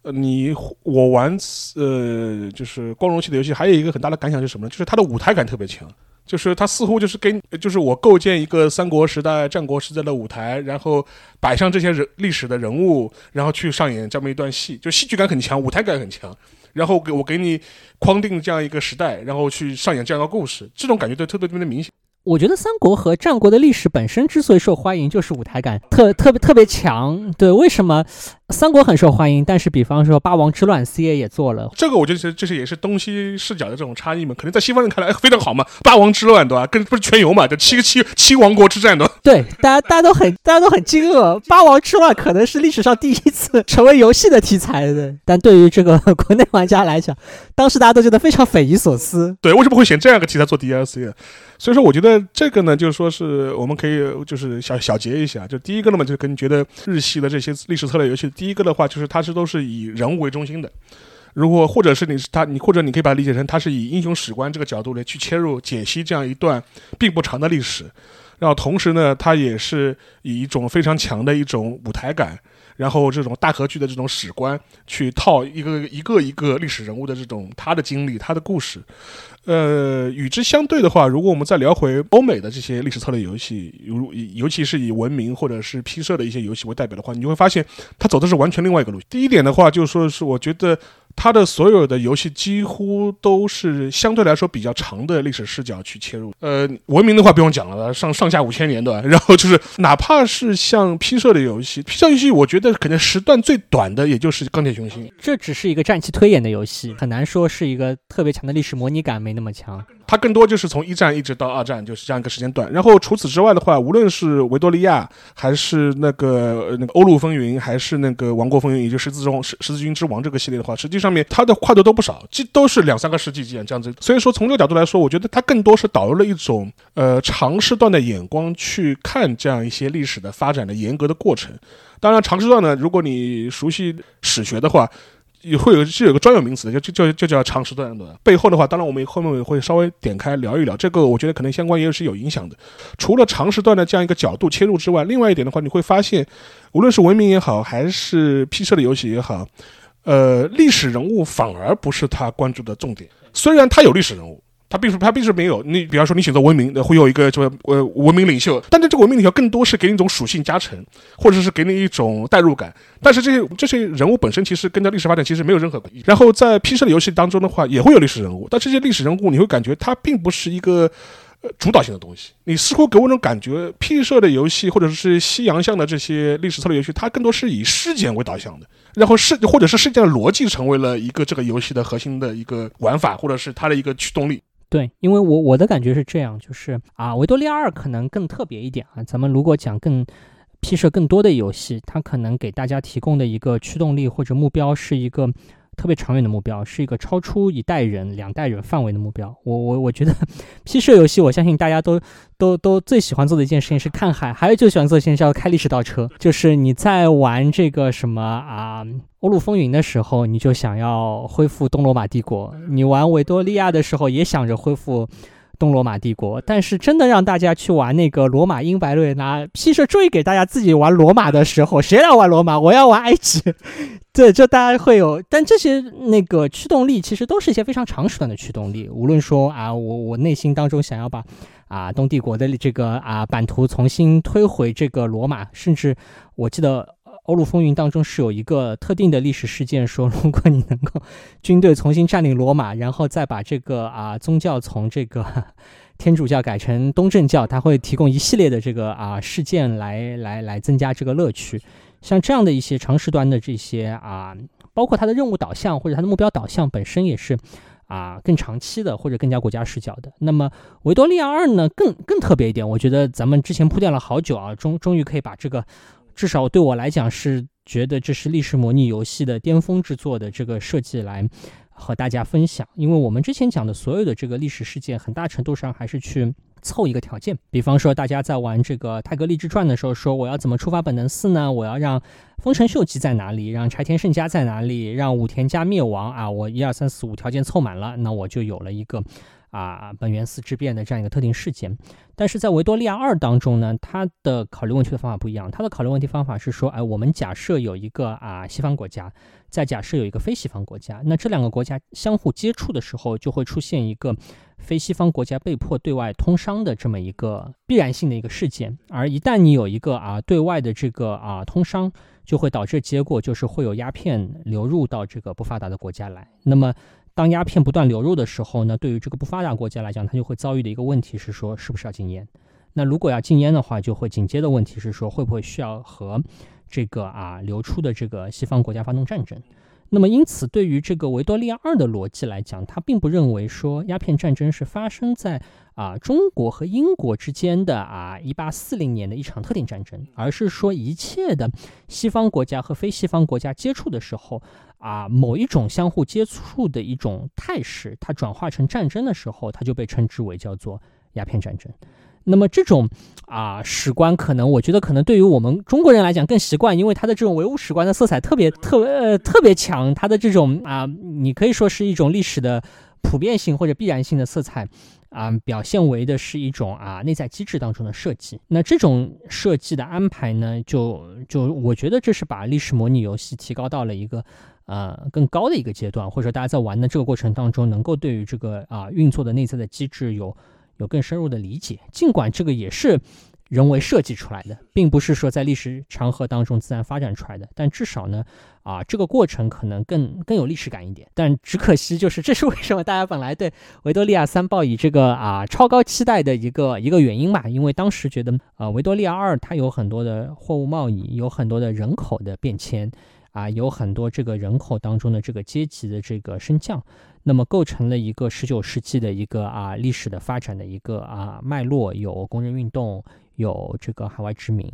你我玩呃，就是光荣系的游戏，还有一个很大的感想是什么呢？就是它的舞台感特别强。就是他似乎就是跟，就是我构建一个三国时代、战国时代的舞台，然后摆上这些人历史的人物，然后去上演这么一段戏，就戏剧感很强，舞台感很强，然后给我给你框定这样一个时代，然后去上演这样一个故事，这种感觉都特别特别的明显。我觉得三国和战国的历史本身之所以受欢迎，就是舞台感特特别特别强。对，为什么？三国很受欢迎，但是比方说《八王之乱》，C A 也做了。这个我觉得这是也是东西视角的这种差异嘛，可能在西方人看来 非常好嘛，《八王之乱》对吧？跟不是全游嘛，这七个七七王国之战的。对，大家大家都很大家都很惊愕，《八王之乱》可能是历史上第一次成为游戏的题材的，但对于这个国内玩家来讲，当时大家都觉得非常匪夷所思。对，为什么会选这样一个题材做 D L C 啊？所以说，我觉得这个呢，就是说是我们可以就是小小结一下，就第一个呢嘛，就是跟觉得日系的这些历史策略游戏。第一个的话，就是它是都是以人物为中心的，如果或者是你是他，你或者你可以把它理解成，它是以英雄史观这个角度来去切入解析这样一段并不长的历史，然后同时呢，它也是以一种非常强的一种舞台感，然后这种大合剧的这种史观去套一个一个一个历史人物的这种他的经历、他的故事。呃，与之相对的话，如果我们再聊回欧美的这些历史策略游戏，如尤其是以文明或者是 P 社的一些游戏为代表的话，你就会发现它走的是完全另外一个路线。第一点的话，就是说是我觉得。它的所有的游戏几乎都是相对来说比较长的历史视角去切入。呃，文明的话不用讲了，上上下五千年对吧？然后就是哪怕是像 P 社的游戏，P 社游戏我觉得可能时段最短的也就是钢铁雄心。这只是一个战棋推演的游戏，很难说是一个特别强的历史模拟感，没那么强。它更多就是从一战一直到二战，就是这样一个时间段。然后除此之外的话，无论是维多利亚，还是那个那个欧陆风云，还是那个王国风云，也就是十字中十十字军之王这个系列的话，实际上面它的跨度都不少，这都是两三个世纪这样这样子。所以说从这个角度来说，我觉得它更多是导入了一种呃长时段的眼光去看这样一些历史的发展的严格的过程。当然长时段呢，如果你熟悉史学的话。也会有是有个专有名词的，就就就叫长时段的。背后的话，当然我们后面也会稍微点开聊一聊这个，我觉得可能相关也是有影响的。除了长时段的这样一个角度切入之外，另外一点的话，你会发现，无论是文明也好，还是 P 社的游戏也好，呃，历史人物反而不是他关注的重点。虽然他有历史人物。他并不，他并不是没有。你比方说，你选择文明，会有一个什么呃文明领袖，但是这个文明领袖更多是给你一种属性加成，或者是给你一种代入感。但是这些这些人物本身其实跟着历史发展其实没有任何关系。然后在 P 社的游戏当中的话，也会有历史人物，但这些历史人物你会感觉它并不是一个呃主导性的东西。你似乎给我一种感觉，P 社的游戏或者是西洋向的这些历史策略游戏，它更多是以事件为导向的，然后事或者是事件的逻辑成为了一个这个游戏的核心的一个玩法，或者是它的一个驱动力。对，因为我我的感觉是这样，就是啊，维多利亚二可能更特别一点啊。咱们如果讲更批设更多的游戏，它可能给大家提供的一个驱动力或者目标是一个。特别长远的目标是一个超出一代人、两代人范围的目标。我我我觉得，P 社游戏，我相信大家都都都最喜欢做的一件事情是看海，还有最喜欢做的一件叫开历史倒车。就是你在玩这个什么啊《欧陆风云》的时候，你就想要恢复东罗马帝国；你玩维多利亚的时候，也想着恢复。东罗马帝国，但是真的让大家去玩那个罗马英白瑞拿 P 社终于给大家自己玩罗马的时候，谁来玩罗马？我要玩埃及。对，就大家会有，但这些那个驱动力其实都是一些非常长时段的驱动力。无论说啊，我我内心当中想要把啊东帝国的这个啊版图重新推回这个罗马，甚至我记得。欧陆风云当中是有一个特定的历史事件，说 如果你能够军队重新占领罗马，然后再把这个啊宗教从这个 天主教改成东正教，它会提供一系列的这个啊事件来来来增加这个乐趣。像这样的一些长时段的这些啊，包括它的任务导向或者它的目标导向本身也是啊更长期的或者更加国家视角的。那么维多利亚二呢，更更特别一点，我觉得咱们之前铺垫了好久啊，终终于可以把这个。至少对我来讲是觉得这是历史模拟游戏的巅峰之作的这个设计来和大家分享，因为我们之前讲的所有的这个历史事件，很大程度上还是去凑一个条件。比方说，大家在玩这个《泰格立志传》的时候，说我要怎么触发本能四呢？我要让丰臣秀吉在哪里？让柴田胜家在哪里？让武田家灭亡啊！我一二三四五条件凑满了，那我就有了一个。啊，本源寺之变的这样一个特定事件，但是在维多利亚二当中呢，它的考虑问题的方法不一样。它的考虑问题方法是说，哎，我们假设有一个啊西方国家，再假设有一个非西方国家，那这两个国家相互接触的时候，就会出现一个非西方国家被迫对外通商的这么一个必然性的一个事件。而一旦你有一个啊对外的这个啊通商，就会导致结果就是会有鸦片流入到这个不发达的国家来。那么当鸦片不断流入的时候呢，对于这个不发达国家来讲，它就会遭遇的一个问题是说，是不是要禁烟？那如果要禁烟的话，就会紧接的问题是说，会不会需要和这个啊流出的这个西方国家发动战争？那么，因此，对于这个维多利亚二的逻辑来讲，他并不认为说鸦片战争是发生在啊中国和英国之间的啊一八四零年的一场特定战争，而是说一切的西方国家和非西方国家接触的时候啊某一种相互接触的一种态势，它转化成战争的时候，它就被称之为叫做鸦片战争。那么这种啊史观，可能我觉得可能对于我们中国人来讲更习惯，因为它的这种唯物史观的色彩特别特呃特别强，它的这种啊，你可以说是一种历史的普遍性或者必然性的色彩。啊，表现为的是一种啊内在机制当中的设计。那这种设计的安排呢，就就我觉得这是把历史模拟游戏提高到了一个呃更高的一个阶段，或者说大家在玩的这个过程当中，能够对于这个啊运作的内在的机制有有更深入的理解。尽管这个也是。人为设计出来的，并不是说在历史长河当中自然发展出来的，但至少呢，啊，这个过程可能更更有历史感一点。但只可惜，就是这是为什么大家本来对维多利亚三抱以这个啊超高期待的一个一个原因吧？因为当时觉得，呃，维多利亚二它有很多的货物贸易，有很多的人口的变迁，啊，有很多这个人口当中的这个阶级的这个升降。那么构成了一个十九世纪的一个啊历史的发展的一个啊脉络，有工人运动，有这个海外殖民。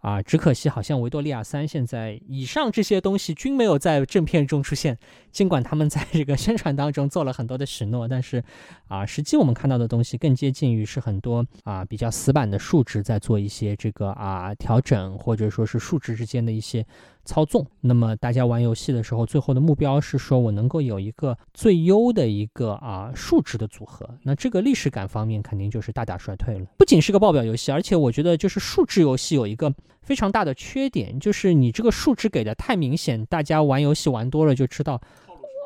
啊，只可惜好像维多利亚三现在以上这些东西均没有在正片中出现，尽管他们在这个宣传当中做了很多的许诺，但是啊，实际我们看到的东西更接近于是很多啊比较死板的数值在做一些这个啊调整，或者说是数值之间的一些操纵。那么大家玩游戏的时候，最后的目标是说我能够有一个最优的一个啊数值的组合，那这个历史感方面肯定就是大大衰退了。不仅是个报表游戏，而且我觉得就是数值游戏有一个。非常大的缺点就是你这个数值给的太明显，大家玩游戏玩多了就知道，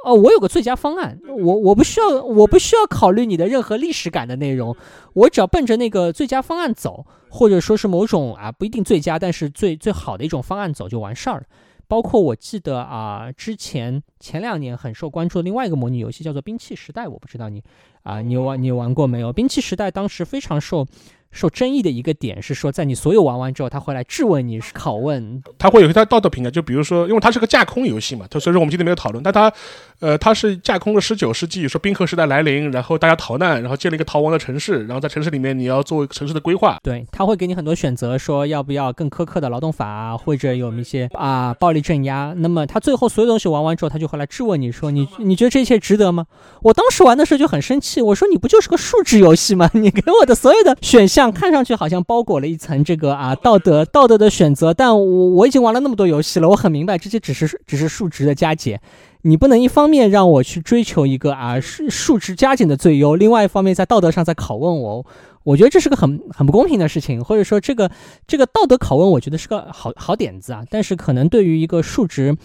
哦，我有个最佳方案，我我不需要我不需要考虑你的任何历史感的内容，我只要奔着那个最佳方案走，或者说是某种啊不一定最佳，但是最最好的一种方案走就完事儿了。包括我记得啊，之前前两年很受关注的另外一个模拟游戏叫做《兵器时代》，我不知道你啊你玩你玩过没有？《兵器时代》当时非常受。受争议的一个点是说，在你所有玩完之后，他会来质问你，是拷问，他会有一套道德评价。就比如说，因为它是个架空游戏嘛，所以说我们今天没有讨论。但它，呃，它是架空了十九世纪，说冰河时代来临，然后大家逃难，然后建了一个逃亡的城市，然后在城市里面你要做城市的规划。对，他会给你很多选择，说要不要更苛刻的劳动法，或者有一些啊暴力镇压。那么他最后所有东西玩完之后，他就会来质问你说，你你觉得这一切值得吗？我当时玩的时候就很生气，我说你不就是个数值游戏吗？你给我的所有的选项看上去好像。包裹了一层这个啊道德道德的选择，但我我已经玩了那么多游戏了，我很明白这些只是只是数值的加减，你不能一方面让我去追求一个啊数数值加减的最优，另外一方面在道德上在拷问我，我觉得这是个很很不公平的事情，或者说这个这个道德拷问，我觉得是个好好点子啊，但是可能对于一个数值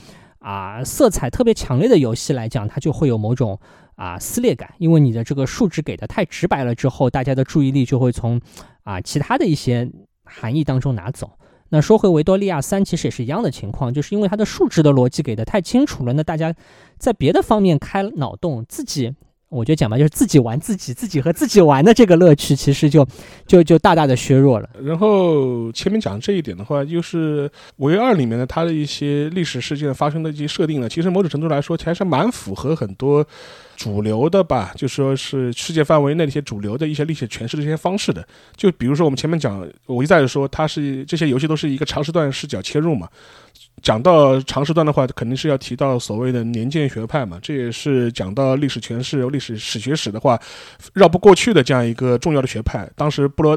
啊色彩特别强烈的游戏来讲，它就会有某种。啊，撕裂感，因为你的这个数值给的太直白了，之后大家的注意力就会从啊其他的一些含义当中拿走。那说回维多利亚三，其实也是一样的情况，就是因为它的数值的逻辑给的太清楚了，那大家在别的方面开脑洞，自己。我觉得讲吧，就是自己玩自己，自己和自己玩的这个乐趣，其实就就就大大的削弱了。然后前面讲这一点的话，就是《维二》里面的它的一些历史事件发生的一些设定呢，其实某种程度来说，其实还是蛮符合很多主流的吧，就说是世界范围内的一些主流的一些历史诠释的一些方式的。就比如说我们前面讲，我一再说，它是这些游戏都是一个长时段视角切入嘛。讲到长时段的话，肯定是要提到所谓的年鉴学派嘛，这也是讲到历史诠释、历史史学史的话，绕不过去的这样一个重要的学派。当时布罗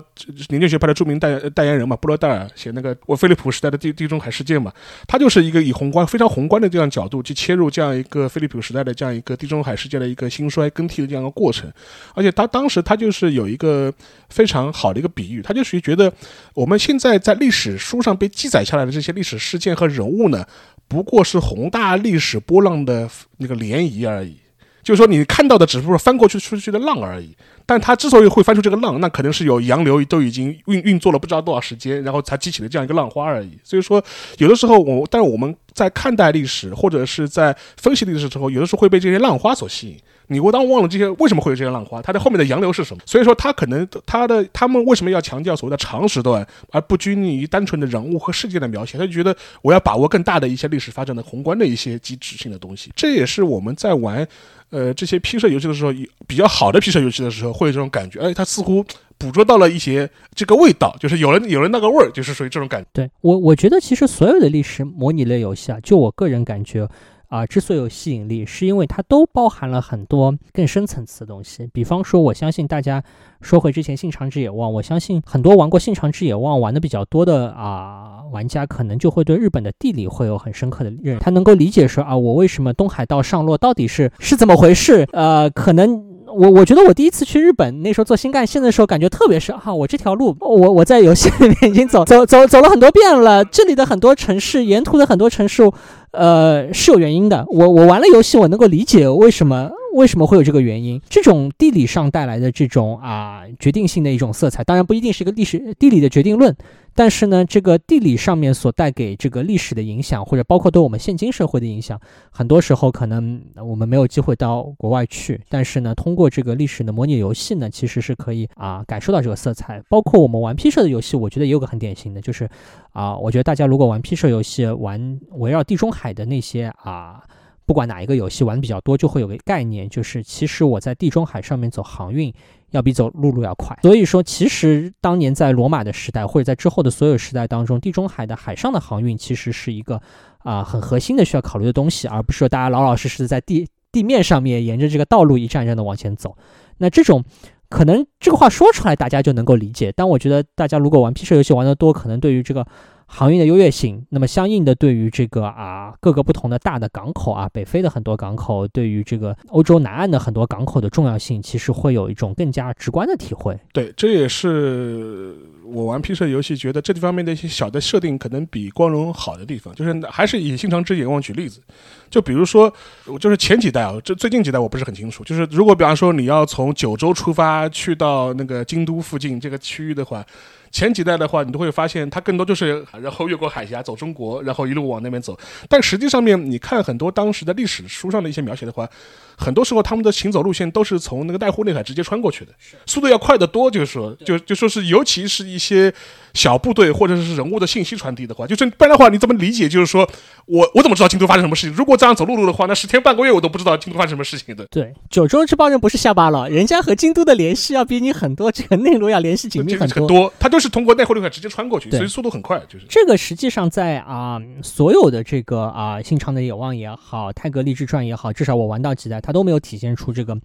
年鉴学派的著名代代言人嘛，布罗代尔写那个我菲利普时代的地地中海事件嘛，他就是一个以宏观非常宏观的这样角度去切入这样一个菲利普时代的这样一个地中海世界的一个兴衰更替的这样一个过程。而且他当时他就是有一个非常好的一个比喻，他就属于觉得我们现在在历史书上被记载下来的这些历史事件和人物。呢，不过是宏大历史波浪的那个涟漪而已。就是说，你看到的只不过翻过去出去的浪而已。但它之所以会翻出这个浪，那可能是有洋流都已经运运作了不知道多少时间，然后才激起了这样一个浪花而已。所以说，有的时候我，但是我们在看待历史或者是在分析历史的时候，有的时候会被这些浪花所吸引。你我当忘了这些为什么会有这些浪花，它的后面的洋流是什么？所以说，他可能他的他们为什么要强调所谓的长时段，而不拘泥于单纯的人物和事件的描写？他就觉得我要把握更大的一些历史发展的宏观的一些机制性的东西。这也是我们在玩呃这些批设游戏的时候，比较好的批设游戏的时候会有这种感觉。哎，他似乎捕捉到了一些这个味道，就是有了有了那个味儿，就是属于这种感觉。对我，我觉得其实所有的历史模拟类游戏啊，就我个人感觉。啊，之所以有吸引力，是因为它都包含了很多更深层次的东西。比方说，我相信大家说回之前《信长之野望》，我相信很多玩过《信长之野望》玩的比较多的啊玩家，可能就会对日本的地理会有很深刻的认识。他能够理解说啊，我为什么东海道上落到底是是怎么回事？呃，可能。我我觉得我第一次去日本，那时候做新干线的时候，感觉特别是哈，我这条路，我我在游戏里面已经走走走走了很多遍了，这里的很多城市，沿途的很多城市，呃，是有原因的。我我玩了游戏，我能够理解为什么。为什么会有这个原因？这种地理上带来的这种啊决定性的一种色彩，当然不一定是一个历史地理的决定论，但是呢，这个地理上面所带给这个历史的影响，或者包括对我们现今社会的影响，很多时候可能我们没有机会到国外去，但是呢，通过这个历史的模拟游戏呢，其实是可以啊感受到这个色彩。包括我们玩 P 社的游戏，我觉得也有个很典型的，就是啊，我觉得大家如果玩 P 社游戏，玩围绕地中海的那些啊。不管哪一个游戏玩的比较多，就会有个概念，就是其实我在地中海上面走航运，要比走陆路要快。所以说，其实当年在罗马的时代，或者在之后的所有时代当中，地中海的海上的航运其实是一个啊很核心的需要考虑的东西，而不是说大家老老实实的在地地面上面沿着这个道路一站一站的往前走。那这种可能这个话说出来大家就能够理解，但我觉得大家如果玩 P 社游戏玩的多，可能对于这个。航运的优越性，那么相应的对于这个啊各个不同的大的港口啊，北非的很多港口，对于这个欧洲南岸的很多港口的重要性，其实会有一种更加直观的体会。对，这也是我玩 P 社游戏觉得这地方面的一些小的设定可能比光荣好的地方，就是还是以《新长之眼望》举例子，就比如说，就是前几代啊，这最近几代我不是很清楚，就是如果比方说你要从九州出发去到那个京都附近这个区域的话。前几代的话，你都会发现它更多就是，然后越过海峡走中国，然后一路往那边走。但实际上面，你看很多当时的历史书上的一些描写的话。很多时候，他们的行走路线都是从那个濑户内海直接穿过去的，速度要快得多。就是说，就就说是，尤其是一些小部队或者是人物的信息传递的话，就是不然的话，你怎么理解？就是说我我怎么知道京都发生什么事情？如果这样走陆路的话，那十天半个月我都不知道京都发生什么事情的。对，九州这帮人不是下巴佬，人家和京都的联系要比你很多，这个内陆要联系紧密很多。他都是通过濑户内海直接穿过去，所以速度很快。就是这个，实际上在啊，所有的这个啊，新长的野望也好，泰格励志传也好，至少我玩到几代，它它都没有体现出。这个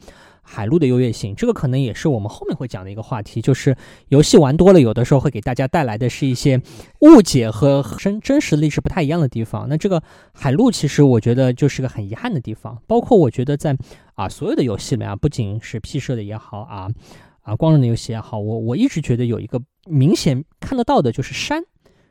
海陆的优越性，这个可能也是我们后面会讲的一个话题。就是游戏玩多了，有的时候会给大家带来的是一些误解和真真实历史不太一样的地方。那这个海陆其实我觉得就是个很遗憾的地方。包括我觉得在啊所有的游戏里面啊，不仅是 P 社的也好啊啊光荣的游戏也好，我我一直觉得有一个明显看得到的就是山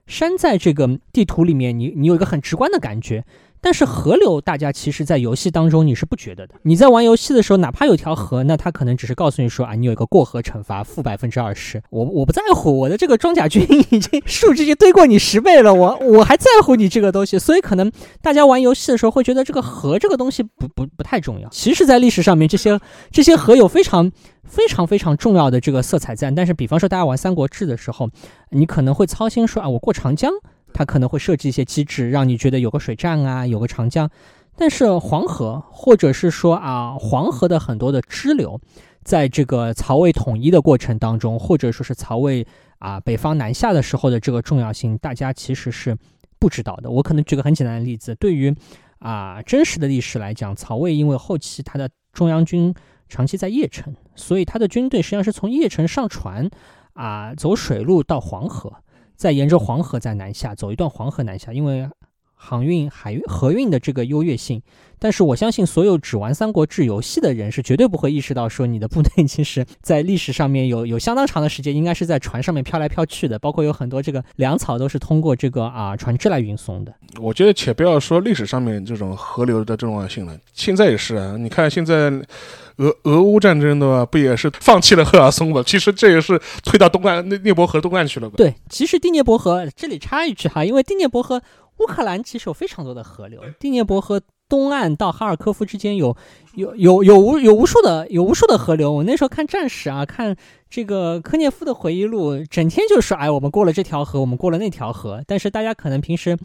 山在这个地图里面，你你有一个很直观的感觉。但是河流，大家其实，在游戏当中你是不觉得的。你在玩游戏的时候，哪怕有条河，那它可能只是告诉你说啊，你有一个过河惩罚负百分之二十。我我不在乎，我的这个装甲军已经数值已经堆过你十倍了，我我还在乎你这个东西。所以可能大家玩游戏的时候会觉得这个河这个东西不不不太重要。其实，在历史上面，这些这些河有非常非常非常重要的这个色彩在。但是，比方说大家玩三国志的时候，你可能会操心说啊，我过长江。它可能会设计一些机制，让你觉得有个水战啊，有个长江。但是黄河，或者是说啊，黄河的很多的支流，在这个曹魏统一的过程当中，或者说是曹魏啊北方南下的时候的这个重要性，大家其实是不知道的。我可能举个很简单的例子，对于啊真实的历史来讲，曹魏因为后期他的中央军长期在邺城，所以他的军队实际上是从邺城上船啊，走水路到黄河。再沿着黄河在南下走一段黄河南下，因为航运、海运、河运的这个优越性。但是我相信，所有只玩《三国志》游戏的人是绝对不会意识到，说你的部队 其实在历史上面有有相当长的时间，应该是在船上面飘来飘去的，包括有很多这个粮草都是通过这个啊船只来运送的。我觉得，且不要说历史上面这种河流的重要性了，现在也是啊。你看现在俄俄乌战争的话，不也是放弃了赫尔松吗？其实这也是推到东岸那涅伯河东岸去了吧？对，其实第聂伯河这里插一句哈，因为第聂伯河乌克兰其实有非常多的河流，第聂伯河。东岸到哈尔科夫之间有有有有无有无数的有无数的河流。我那时候看战史啊，看这个科涅夫的回忆录，整天就说：“哎，我们过了这条河，我们过了那条河。”但是大家可能平时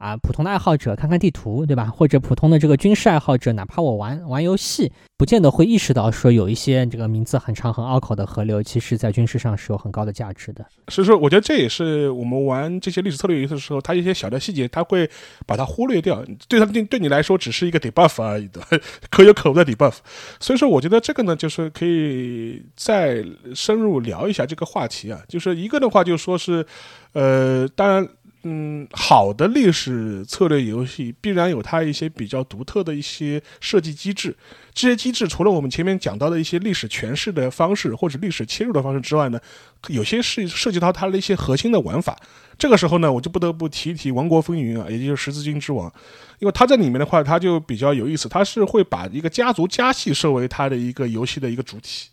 啊，普通的爱好者看看地图，对吧？或者普通的这个军事爱好者，哪怕我玩玩游戏，不见得会意识到说有一些这个名字很长很拗口的河流，其实在军事上是有很高的价值的。所以说，我觉得这也是我们玩这些历史策略游戏的时候，它一些小的细节，它会把它忽略掉。对它对对你来说，只是一个 debuff 而已的，可有可无的 debuff。所以说，我觉得这个呢，就是可以再深入聊一下这个话题啊。就是一个的话，就说是，呃，当然。嗯，好的历史策略游戏必然有它一些比较独特的一些设计机制。这些机制除了我们前面讲到的一些历史诠释的方式或者历史切入的方式之外呢，有些是涉及到它的一些核心的玩法。这个时候呢，我就不得不提一提《王国风云》啊，也就是十字军之王，因为它在里面的话，它就比较有意思，它是会把一个家族家系设为它的一个游戏的一个主体。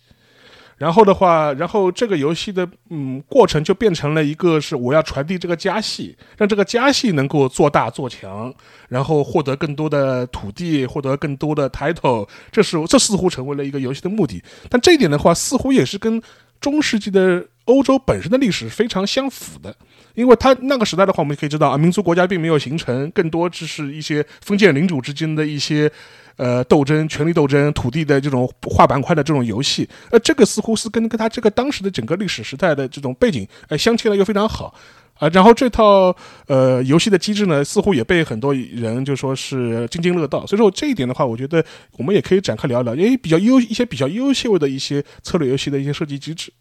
然后的话，然后这个游戏的嗯过程就变成了一个是我要传递这个家系，让这个家系能够做大做强，然后获得更多的土地，获得更多的 title，这是这似乎成为了一个游戏的目的。但这一点的话，似乎也是跟中世纪的欧洲本身的历史非常相符的，因为它那个时代的话，我们可以知道啊，民族国家并没有形成，更多只是一些封建领主之间的一些。呃，斗争、权力斗争、土地的这种划板块的这种游戏，呃，这个似乎是跟跟他这个当时的整个历史时代的这种背景，呃，相切的又非常好，啊，然后这套呃游戏的机制呢，似乎也被很多人就说是津津乐道。所以说这一点的话，我觉得我们也可以展开聊聊，因为比较优一些比较优秀的一些策略游戏的一些设计机制。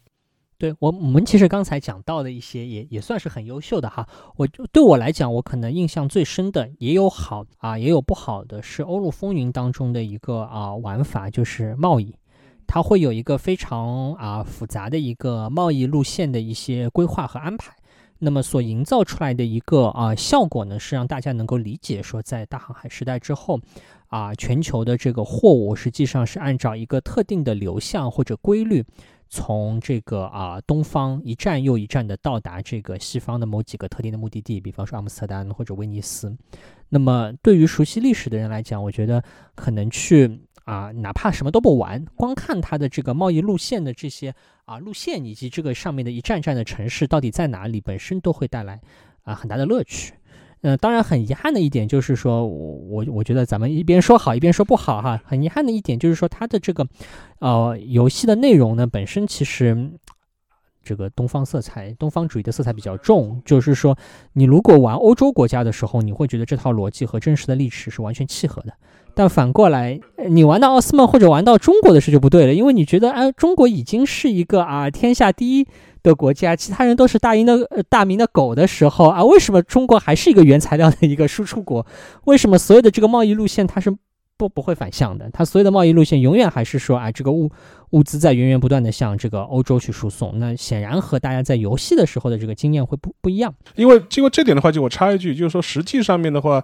对我，我们其实刚才讲到的一些也也算是很优秀的哈。我就对我来讲，我可能印象最深的也有好啊，也有不好的，是《欧陆风云》当中的一个啊玩法，就是贸易，它会有一个非常啊复杂的一个贸易路线的一些规划和安排。那么所营造出来的一个啊效果呢，是让大家能够理解说，在大航海时代之后，啊全球的这个货物实际上是按照一个特定的流向或者规律。从这个啊东方一站又一站的到达这个西方的某几个特定的目的地，比方说阿姆斯特丹或者威尼斯。那么对于熟悉历史的人来讲，我觉得可能去啊，哪怕什么都不玩，光看它的这个贸易路线的这些啊路线，以及这个上面的一站站的城市到底在哪里，本身都会带来啊很大的乐趣。呃，当然很遗憾的一点就是说，我我我觉得咱们一边说好一边说不好哈。很遗憾的一点就是说，它的这个呃游戏的内容呢，本身其实这个东方色彩、东方主义的色彩比较重。就是说，你如果玩欧洲国家的时候，你会觉得这套逻辑和真实的历史是完全契合的。但反过来，你玩到奥斯曼或者玩到中国的时候就不对了，因为你觉得哎，中国已经是一个啊天下第一。的国家，其他人都是大英的呃大明的狗的时候啊，为什么中国还是一个原材料的一个输出国？为什么所有的这个贸易路线它是不不会反向的？它所有的贸易路线永远还是说啊，这个物物资在源源不断的向这个欧洲去输送。那显然和大家在游戏的时候的这个经验会不不一样。因为经过这点的话，就我插一句，就是说实际上面的话。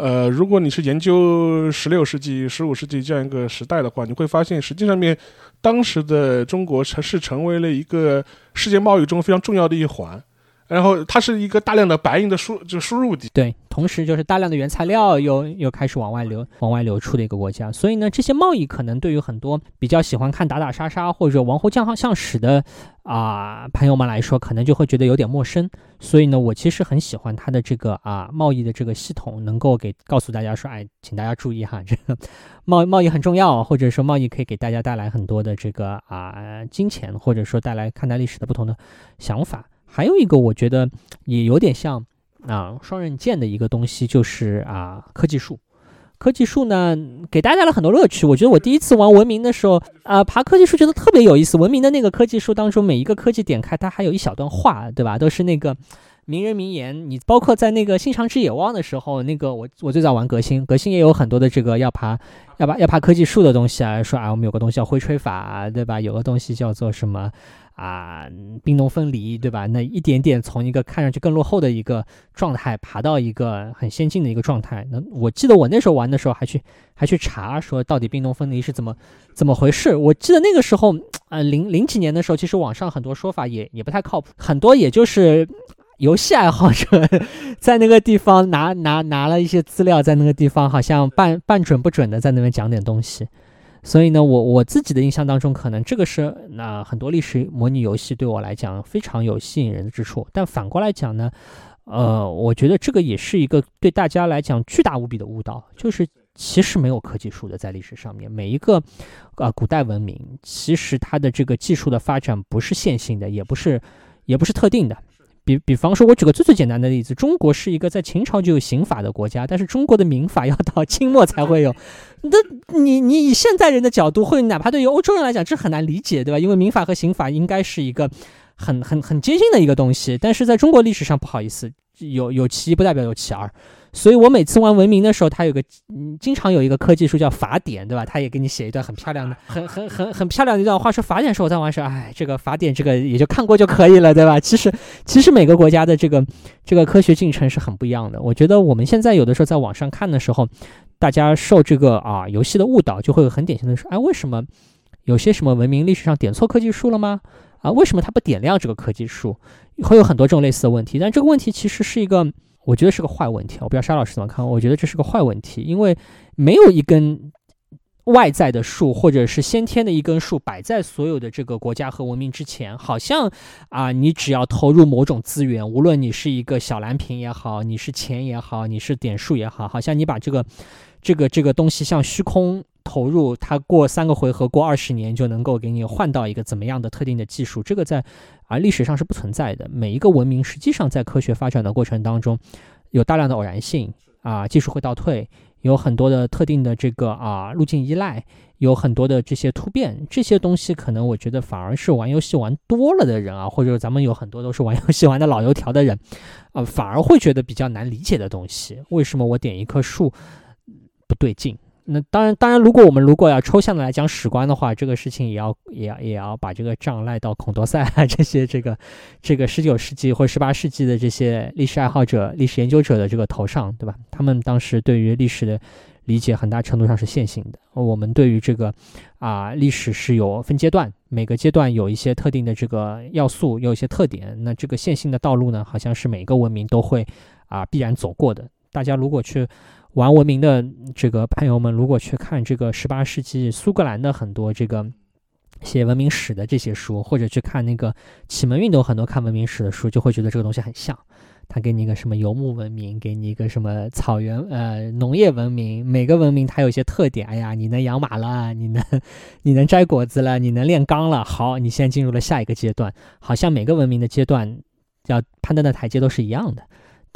呃，如果你是研究十六世纪、十五世纪这样一个时代的话，你会发现，实际上面当时的中国是成为了一个世界贸易中非常重要的一环。然后它是一个大量的白银的输就输入地，对，同时就是大量的原材料又又开始往外流往外流出的一个国家，所以呢，这些贸易可能对于很多比较喜欢看打打杀杀或者王侯将相相史的啊朋友们来说，可能就会觉得有点陌生。所以呢，我其实很喜欢它的这个啊贸易的这个系统，能够给告诉大家说，哎，请大家注意哈，这个 贸贸易很重要，或者说贸易可以给大家带来很多的这个啊金钱，或者说带来看待历史的不同的想法。还有一个我觉得也有点像啊双刃剑的一个东西，就是啊科技树。科技树呢给大家带来很多乐趣。我觉得我第一次玩文明的时候啊爬科技树觉得特别有意思。文明的那个科技树当中，每一个科技点开，它还有一小段话，对吧？都是那个名人名言。你包括在那个新长之野望的时候，那个我我最早玩革新，革新也有很多的这个要爬要爬要爬科技树的东西啊。说啊我们有个东西叫挥吹法，对吧？有个东西叫做什么？啊，冰冻分离，对吧？那一点点从一个看上去更落后的一个状态，爬到一个很先进的一个状态。那我记得我那时候玩的时候，还去还去查说到底冰冻分离是怎么怎么回事。我记得那个时候，呃，零零几年的时候，其实网上很多说法也也不太靠谱，很多也就是游戏爱好者在那个地方拿拿拿了一些资料，在那个地方好像半半准不准的在那边讲点东西。所以呢，我我自己的印象当中，可能这个是那很多历史模拟游戏对我来讲非常有吸引人的之处。但反过来讲呢，呃，我觉得这个也是一个对大家来讲巨大无比的误导，就是其实没有科技树的在历史上面，每一个啊古代文明，其实它的这个技术的发展不是线性的，也不是也不是特定的。比比方说，我举个最最简单的例子，中国是一个在秦朝就有刑法的国家，但是中国的民法要到清末才会有。那你你以现代人的角度，会哪怕对于欧洲人来讲，这很难理解，对吧？因为民法和刑法应该是一个很很很接近的一个东西，但是在中国历史上，不好意思，有有其一不代表有其二。所以我每次玩文明的时候，它有个嗯，经常有一个科技书叫法典，对吧？它也给你写一段很漂亮的、很很很很漂亮的一段话，说法典时候我在玩时，哎，这个法典这个也就看过就可以了，对吧？其实其实每个国家的这个这个科学进程是很不一样的。我觉得我们现在有的时候在网上看的时候，大家受这个啊游戏的误导，就会很典型的说，哎，为什么有些什么文明历史上点错科技树了吗？啊，为什么它不点亮这个科技树？会有很多这种类似的问题。但这个问题其实是一个。我觉得是个坏问题，我不知道沙老师怎么看。我觉得这是个坏问题，因为没有一根外在的树，或者是先天的一根树摆在所有的这个国家和文明之前，好像啊，你只要投入某种资源，无论你是一个小蓝瓶也好，你是钱也好，你是点数也好，好像你把这个这个这个东西像虚空。投入它过三个回合，过二十年就能够给你换到一个怎么样的特定的技术？这个在啊历史上是不存在的。每一个文明实际上在科学发展的过程当中，有大量的偶然性啊，技术会倒退，有很多的特定的这个啊路径依赖，有很多的这些突变。这些东西可能我觉得反而是玩游戏玩多了的人啊，或者咱们有很多都是玩游戏玩的老油条的人，啊，反而会觉得比较难理解的东西。为什么我点一棵树不对劲？那当然，当然，如果我们如果要抽象的来讲史观的话，这个事情也要也要也要把这个账赖到孔多塞啊这些这个这个十九世纪或十八世纪的这些历史爱好者、历史研究者的这个头上，对吧？他们当时对于历史的理解很大程度上是线性的。我们对于这个啊历史是有分阶段，每个阶段有一些特定的这个要素，有一些特点。那这个线性的道路呢，好像是每个文明都会啊必然走过的。大家如果去。玩文明的这个朋友们，如果去看这个十八世纪苏格兰的很多这个写文明史的这些书，或者去看那个启蒙运动很多看文明史的书，就会觉得这个东西很像。他给你一个什么游牧文明，给你一个什么草原呃农业文明，每个文明它有一些特点。哎呀，你能养马了，你能你能摘果子了，你能炼钢了，好，你现在进入了下一个阶段。好像每个文明的阶段要攀登的台阶都是一样的。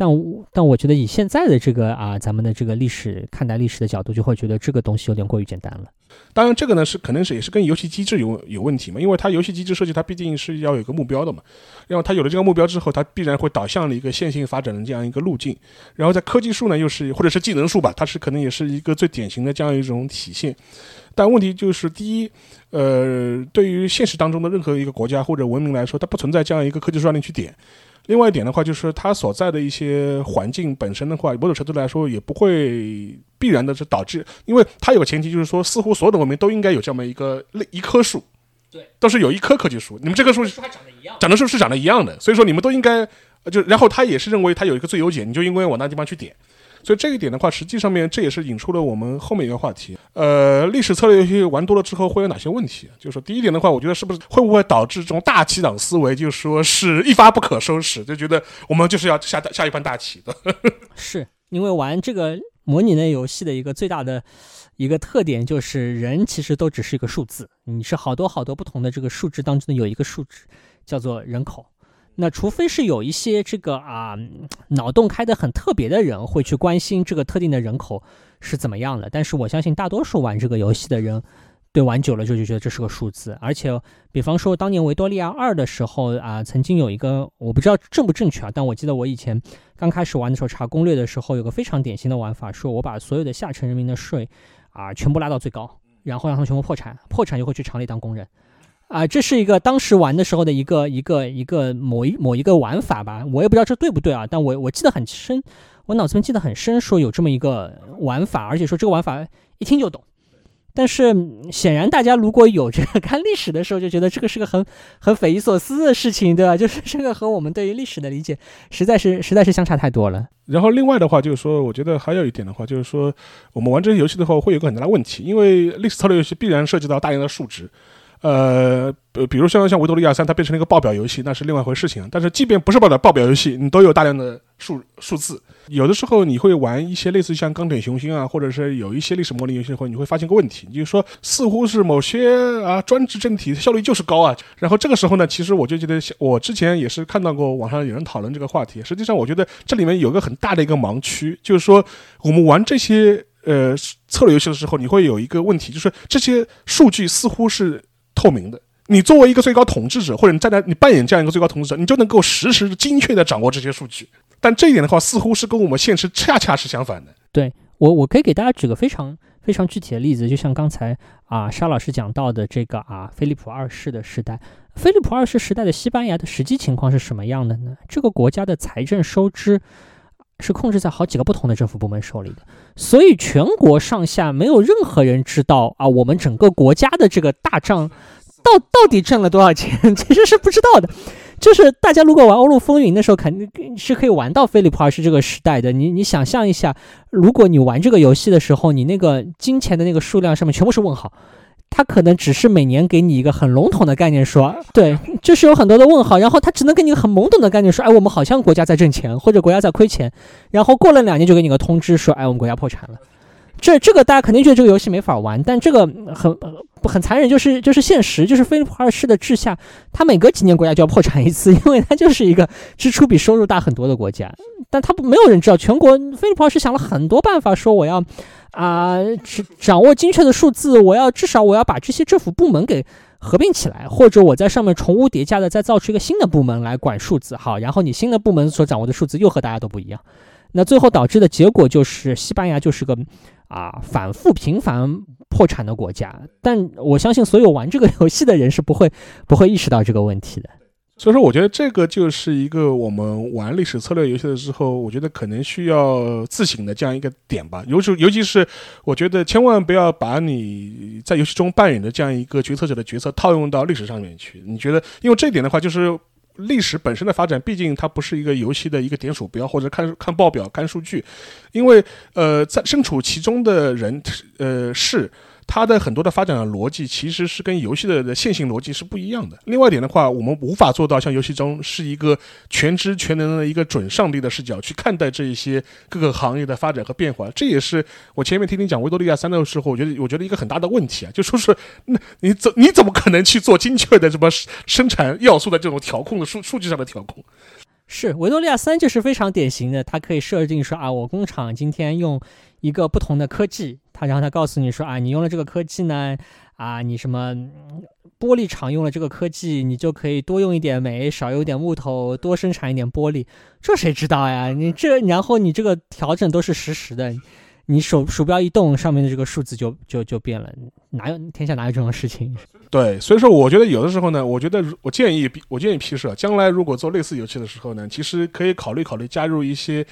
但但我觉得以现在的这个啊，咱们的这个历史看待历史的角度，就会觉得这个东西有点过于简单了。当然，这个呢是可能是也是跟游戏机制有有问题嘛，因为它游戏机制设计它毕竟是要有一个目标的嘛，然后它有了这个目标之后，它必然会导向了一个线性发展的这样一个路径。然后在科技树呢，又是或者是技能树吧，它是可能也是一个最典型的这样一种体现。但问题就是，第一，呃，对于现实当中的任何一个国家或者文明来说，它不存在这样一个科技树让你去点。另外一点的话，就是它所在的一些环境本身的话，某种程度来说也不会必然的是导致，因为它有个前提，就是说似乎所有的文明都应该有这么一个一棵树，对，都是有一棵科技树，你们这棵树长得一样，长得是是长得一样的，所以说你们都应该就，然后他也是认为他有一个最优解，你就应该往那地方去点。所以这一点的话，实际上面这也是引出了我们后面一个话题。呃，历史策略游戏玩多了之后会有哪些问题？就是说，第一点的话，我觉得是不是会不会导致这种大棋党思维，就是说是一发不可收拾，就觉得我们就是要下下一盘大棋的。是因为玩这个模拟类游戏的一个最大的一个特点，就是人其实都只是一个数字，你是好多好多不同的这个数值当中的有一个数值叫做人口。那除非是有一些这个啊脑洞开的很特别的人会去关心这个特定的人口是怎么样的，但是我相信大多数玩这个游戏的人，对玩久了就就觉得这是个数字。而且，比方说当年维多利亚二的时候啊，曾经有一个我不知道正不正确啊，但我记得我以前刚开始玩的时候查攻略的时候，有个非常典型的玩法，说我把所有的下层人民的税啊全部拉到最高，然后让他们全部破产，破产就会去厂里当工人。啊，这是一个当时玩的时候的一个一个一个某一某一个玩法吧，我也不知道这对不对啊，但我我记得很深，我脑子里记得很深，说有这么一个玩法，而且说这个玩法一听就懂。但是显然大家如果有这个看历史的时候，就觉得这个是个很很匪夷所思的事情，对吧？就是这个和我们对于历史的理解实在是实在是相差太多了。然后另外的话就是说，我觉得还有一点的话就是说，我们玩这些游戏的话会有个很大的问题，因为历史策略游戏必然涉及到大量的数值。呃，呃，比如像像维多利亚三，它变成了一个报表游戏，那是另外一回事情。但是即便不是报表报表游戏，你都有大量的数数字。有的时候你会玩一些类似像钢铁雄心啊，或者是有一些历史模拟游戏的话，你会发现个问题，就是说似乎是某些啊专制政体效率就是高啊。然后这个时候呢，其实我就觉得，我之前也是看到过网上有人讨论这个话题。实际上，我觉得这里面有个很大的一个盲区，就是说我们玩这些呃策略游戏的时候，你会有一个问题，就是这些数据似乎是透明的。你作为一个最高统治者，或者你站在你扮演这样一个最高统治者，你就能够实时精确的掌握这些数据。但这一点的话，似乎是跟我们现实恰恰是相反的。对我，我可以给大家举个非常非常具体的例子，就像刚才啊沙老师讲到的这个啊菲利普二世的时代，菲利普二世时代的西班牙的实际情况是什么样的呢？这个国家的财政收支是控制在好几个不同的政府部门手里的，所以全国上下没有任何人知道啊我们整个国家的这个大账到到底挣了多少钱，其实是不知道的。就是大家如果玩《欧陆风云》的时候，肯定是可以玩到菲利普二世这个时代的。你你想象一下，如果你玩这个游戏的时候，你那个金钱的那个数量上面全部是问号，他可能只是每年给你一个很笼统的概念说，对，就是有很多的问号，然后他只能给你很懵懂的概念说，哎，我们好像国家在挣钱，或者国家在亏钱，然后过了两年就给你个通知说，哎，我们国家破产了。这这个大家肯定觉得这个游戏没法玩，但这个很很残忍，就是就是现实，就是菲利普二世的治下，他每隔几年国家就要破产一次，因为他就是一个支出比收入大很多的国家。但他不没有人知道，全国菲利普二世想了很多办法，说我要啊掌掌握精确的数字，我要至少我要把这些政府部门给合并起来，或者我在上面重屋叠加的再造出一个新的部门来管数字。好，然后你新的部门所掌握的数字又和大家都不一样，那最后导致的结果就是西班牙就是个。啊，反复频繁破产的国家，但我相信所有玩这个游戏的人是不会 不会意识到这个问题的。所以说，我觉得这个就是一个我们玩历史策略游戏的时候，我觉得可能需要自省的这样一个点吧。尤其尤其是，我觉得千万不要把你在游戏中扮演的这样一个决策者的角色套用到历史上面去。你觉得，因为这一点的话，就是。历史本身的发展，毕竟它不是一个游戏的一个点鼠标，或者看看报表、看数据，因为呃，在身处其中的人，呃是。它的很多的发展的逻辑其实是跟游戏的线性逻辑是不一样的。另外一点的话，我们无法做到像游戏中是一个全知全能的一个准上帝的视角去看待这一些各个行业的发展和变化。这也是我前面听你讲维多利亚三的时候，我觉得我觉得一个很大的问题啊，就说是那你怎你怎么可能去做精确的什么生产要素的这种调控的数数据上的调控？是维多利亚三就是非常典型的，它可以设定说啊，我工厂今天用一个不同的科技。然后他告诉你说啊，你用了这个科技呢，啊，你什么玻璃厂用了这个科技，你就可以多用一点煤，少用点木头，多生产一点玻璃。这谁知道呀？你这然后你这个调整都是实时的，你手鼠标一动，上面的这个数字就就就变了。哪有天下哪有这种事情？对，所以说我觉得有的时候呢，我觉得我建议我建议 P 社将来如果做类似游戏的时候呢，其实可以考虑考虑加入一些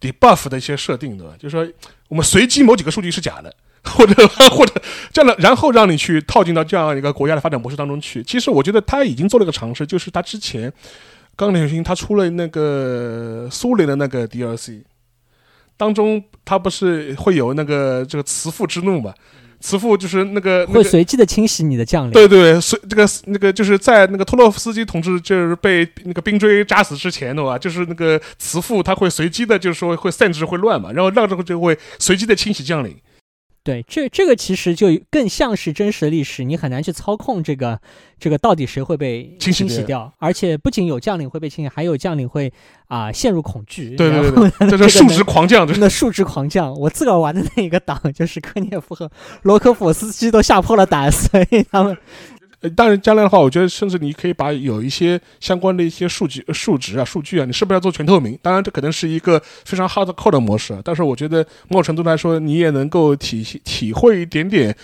debuff 的一些设定，对吧？就是说。我们随机某几个数据是假的，或者 或者这样的，然后让你去套进到这样一个国家的发展模式当中去。其实我觉得他已经做了个尝试，就是他之前钢铁雄心他出了那个苏联的那个 DLC，当中他不是会有那个这个慈父之怒嘛？慈父就是那个会随机的清洗你的将领，对对，随这个那个就是在那个托洛夫斯基同志就是被那个冰锥扎死之前的话，就是那个慈父他会随机的，就是说会散置会乱嘛，然后让这个就会随机的清洗将领。对，这这个其实就更像是真实的历史，你很难去操控这个这个到底谁会被清洗掉，而且不仅有将领会被清洗，还有将领会啊陷入恐惧。对对对，这是数值狂降，真的数值狂降。我自个儿玩的那一个党就是科涅夫和罗科夫斯基都吓破了胆，所以他们。呃，当然，将来的话，我觉得甚至你可以把有一些相关的一些数据、数值啊、数据啊，你是不是要做全透明？当然，这可能是一个非常 hard core 的模式，但是我觉得某种程度来说，你也能够体体会一点点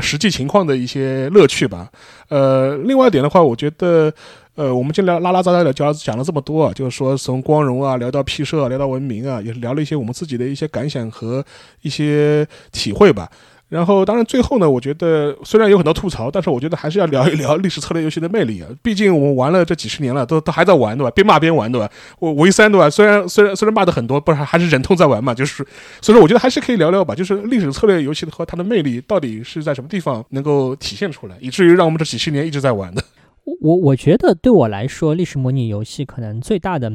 实际情况的一些乐趣吧。呃，另外一点的话，我觉得，呃，我们今天拉拉杂杂的讲讲了这么多，啊就是说从光荣啊聊到 P 社，聊到文明啊，也是聊了一些我们自己的一些感想和一些体会吧。然后，当然最后呢，我觉得虽然有很多吐槽，但是我觉得还是要聊一聊历史策略游戏的魅力啊。毕竟我们玩了这几十年了，都都还在玩，对吧？边骂边玩，对吧？我我一三，对吧？虽然虽然虽然骂的很多，不是还是忍痛在玩嘛？就是，所以说我觉得还是可以聊聊吧。就是历史策略游戏和它的魅力到底是在什么地方能够体现出来，以至于让我们这几十年一直在玩的。我我觉得对我来说，历史模拟游戏可能最大的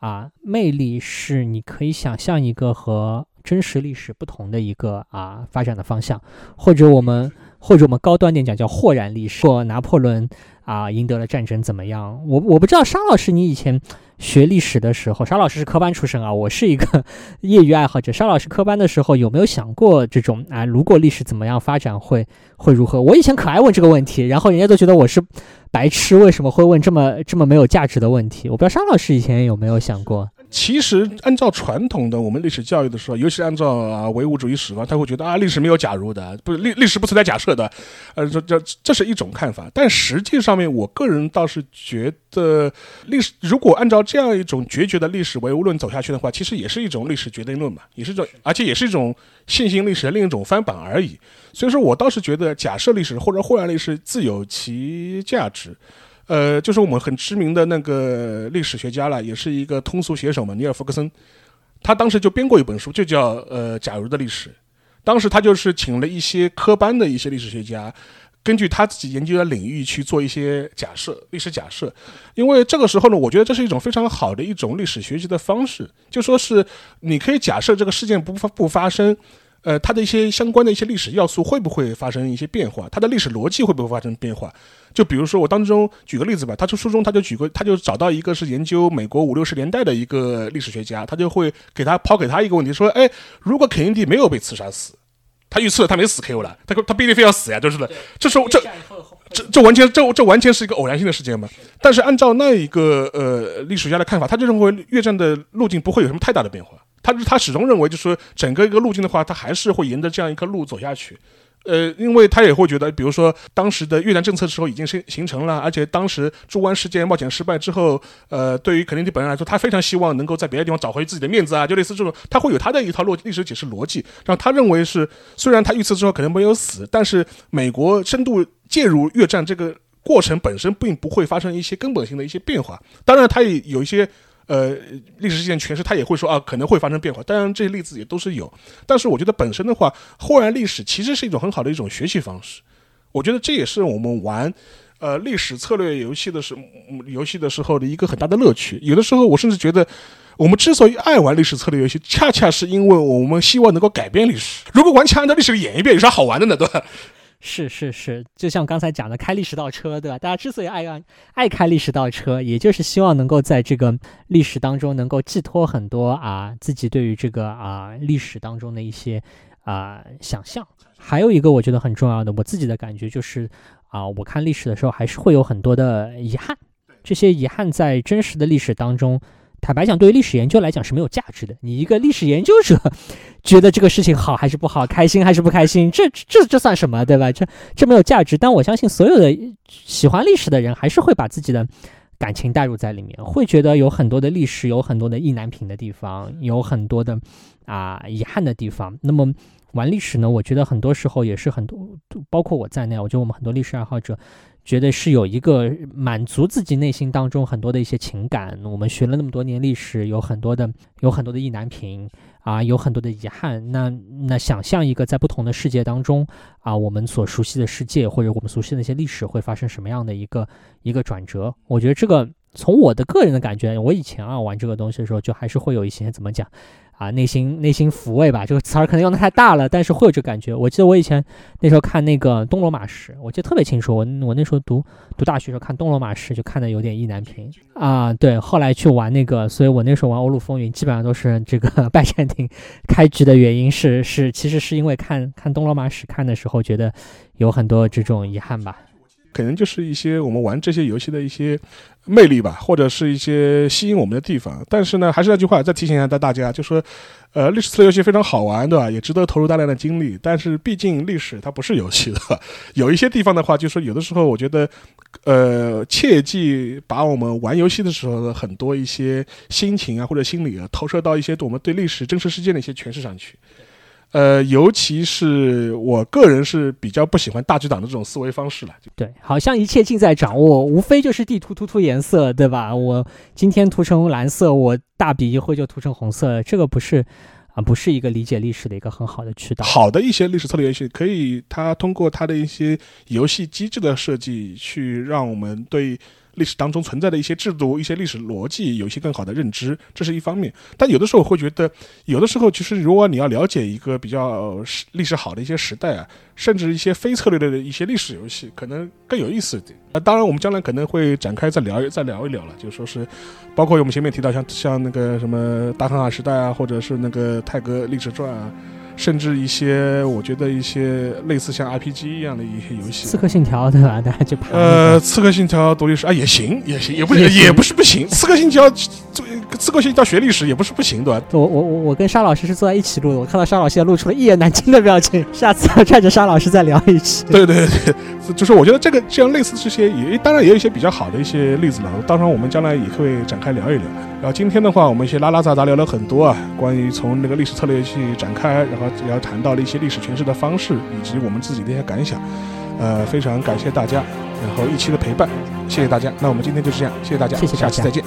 啊魅力是，你可以想象一个和真实历史不同的一个啊发展的方向，或者我们或者我们高端点讲叫豁然历史，说拿破仑啊赢得了战争怎么样？我我不知道沙老师你以前学历史的时候，沙老师是科班出身啊，我是一个 业余爱好者。沙老师科班的时候有没有想过这种啊？如果历史怎么样发展会会如何？我以前可爱问这个问题，然后人家都觉得我是白痴，为什么会问这么这么没有价值的问题？我不知道沙老师以前有没有想过。其实，按照传统的我们历史教育的时候，尤其按照啊唯物主义史观，他会觉得啊历史没有假如的，不是历历史不存在假设的，呃这这这是一种看法。但实际上面，我个人倒是觉得，历史如果按照这样一种决绝的历史唯物论走下去的话，其实也是一种历史决定论嘛，也是一种，而且也是一种线性历史的另一种翻版而已。所以说我倒是觉得，假设历史或者豁然历史自有其价值。呃，就是我们很知名的那个历史学家了，也是一个通俗写手嘛，尼尔·弗格森，他当时就编过一本书，就叫《呃假如的历史》。当时他就是请了一些科班的一些历史学家，根据他自己研究的领域去做一些假设，历史假设。因为这个时候呢，我觉得这是一种非常好的一种历史学习的方式，就说是你可以假设这个事件不发不发生。呃，它的一些相关的一些历史要素会不会发生一些变化？它的历史逻辑会不会发生变化？就比如说我当中举个例子吧，他从书中他就举个，他就找到一个是研究美国五六十年代的一个历史学家，他就会给他抛给他一个问题，说，哎，如果肯尼迪没有被刺杀死，他预测他没死 K.O. 了，他他必定非要死呀，就是的，这时候这这这完全这这完全是一个偶然性的事件嘛。但是按照那一个呃历史学家的看法，他就认为越战的路径不会有什么太大的变化。他他始终认为，就是说整个一个路径的话，他还是会沿着这样一个路走下去，呃，因为他也会觉得，比如说当时的越南政策时候已经形形成了，而且当时朱湾事件冒险失败之后，呃，对于肯尼迪本人来说，他非常希望能够在别的地方找回自己的面子啊，就类似这种，他会有他的一套逻历史解释逻辑，让他认为是，虽然他遇刺之后可能没有死，但是美国深度介入越战这个过程本身并不会发生一些根本性的一些变化，当然他也有一些。呃，历史事件诠释，他也会说啊，可能会发生变化。当然，这些例子也都是有。但是，我觉得本身的话，后来历史其实是一种很好的一种学习方式。我觉得这也是我们玩呃历史策略游戏的时候游戏的时候的一个很大的乐趣。有的时候，我甚至觉得，我们之所以爱玩历史策略游戏，恰恰是因为我们希望能够改变历史。如果完全按照历史演一遍，有啥好玩的呢？对吧？是是是，就像刚才讲的开历史倒车，对吧？大家之所以爱爱开历史倒车，也就是希望能够在这个历史当中能够寄托很多啊自己对于这个啊历史当中的一些啊想象。还有一个我觉得很重要的，我自己的感觉就是啊，我看历史的时候还是会有很多的遗憾，这些遗憾在真实的历史当中。坦白讲，对于历史研究来讲是没有价值的。你一个历史研究者，觉得这个事情好还是不好，开心还是不开心，这这这算什么，对吧？这这没有价值。但我相信所有的喜欢历史的人，还是会把自己的感情带入在里面，会觉得有很多的历史，有很多的意难平的地方，有很多的啊遗憾的地方。那么玩历史呢？我觉得很多时候也是很多，包括我在内，我觉得我们很多历史爱好者。觉得是有一个满足自己内心当中很多的一些情感。我们学了那么多年历史，有很多的有很多的意难平啊，有很多的遗憾。那那想象一个在不同的世界当中啊，我们所熟悉的世界或者我们熟悉的那些历史会发生什么样的一个一个转折？我觉得这个从我的个人的感觉，我以前啊玩这个东西的时候，就还是会有一些怎么讲。啊，内心内心抚慰吧，这个词儿可能用的太大了，但是会有这感觉。我记得我以前那时候看那个《东罗马史》，我记得特别清楚。我我那时候读读大学时候看《东罗马史》，就看的有点意难平啊。对，后来去玩那个，所以我那时候玩《欧陆风云》，基本上都是这个 拜占庭 开局的原因是是，其实是因为看看《东罗马史》看的时候，觉得有很多这种遗憾吧。可能就是一些我们玩这些游戏的一些魅力吧，或者是一些吸引我们的地方。但是呢，还是那句话，再提醒一下大家，就说，呃，历史类游戏非常好玩，对吧？也值得投入大量的精力。但是毕竟历史它不是游戏的，有一些地方的话，就说有的时候我觉得，呃，切记把我们玩游戏的时候的很多一些心情啊或者心理啊投射到一些我们对历史真实事件的一些诠释上去。呃，尤其是我个人是比较不喜欢大局党的这种思维方式了。对，好像一切尽在掌握，无非就是地图涂涂颜色，对吧？我今天涂成蓝色，我大笔一挥就涂成红色，这个不是啊，不是一个理解历史的一个很好的渠道。好的一些历史策略游戏，可以它通过它的一些游戏机制的设计，去让我们对。历史当中存在的一些制度、一些历史逻辑，有一些更好的认知，这是一方面。但有的时候我会觉得，有的时候其实如果你要了解一个比较历史好的一些时代啊，甚至一些非策略的一些历史游戏，可能更有意思一点。啊，当然我们将来可能会展开再聊再聊一聊了，就说是，包括我们前面提到像像那个什么大航海时代啊，或者是那个泰格历史传啊。甚至一些，我觉得一些类似像 RPG 一样的一些游戏，刺客信条对吧？大家就呃，刺客信条独立式啊，也行，也行，也不也不是不行。刺客信条，刺客信条学历史也不是不行，对吧？我我我我跟沙老师是坐在一起录的，我看到沙老师也露出了一言难尽的表情。下次要拽着沙老师再聊一期。对 对对，就是我觉得这个这样类似这些也当然也有一些比较好的一些例子了，当然我们将来也会展开聊一聊。然后今天的话，我们一些拉拉杂杂聊了很多啊，关于从那个历史策略去展开，然后也要谈到了一些历史诠释的方式，以及我们自己的一些感想。呃，非常感谢大家，然后一期的陪伴，谢谢大家。那我们今天就是这样，谢谢大家，谢谢，下期再见。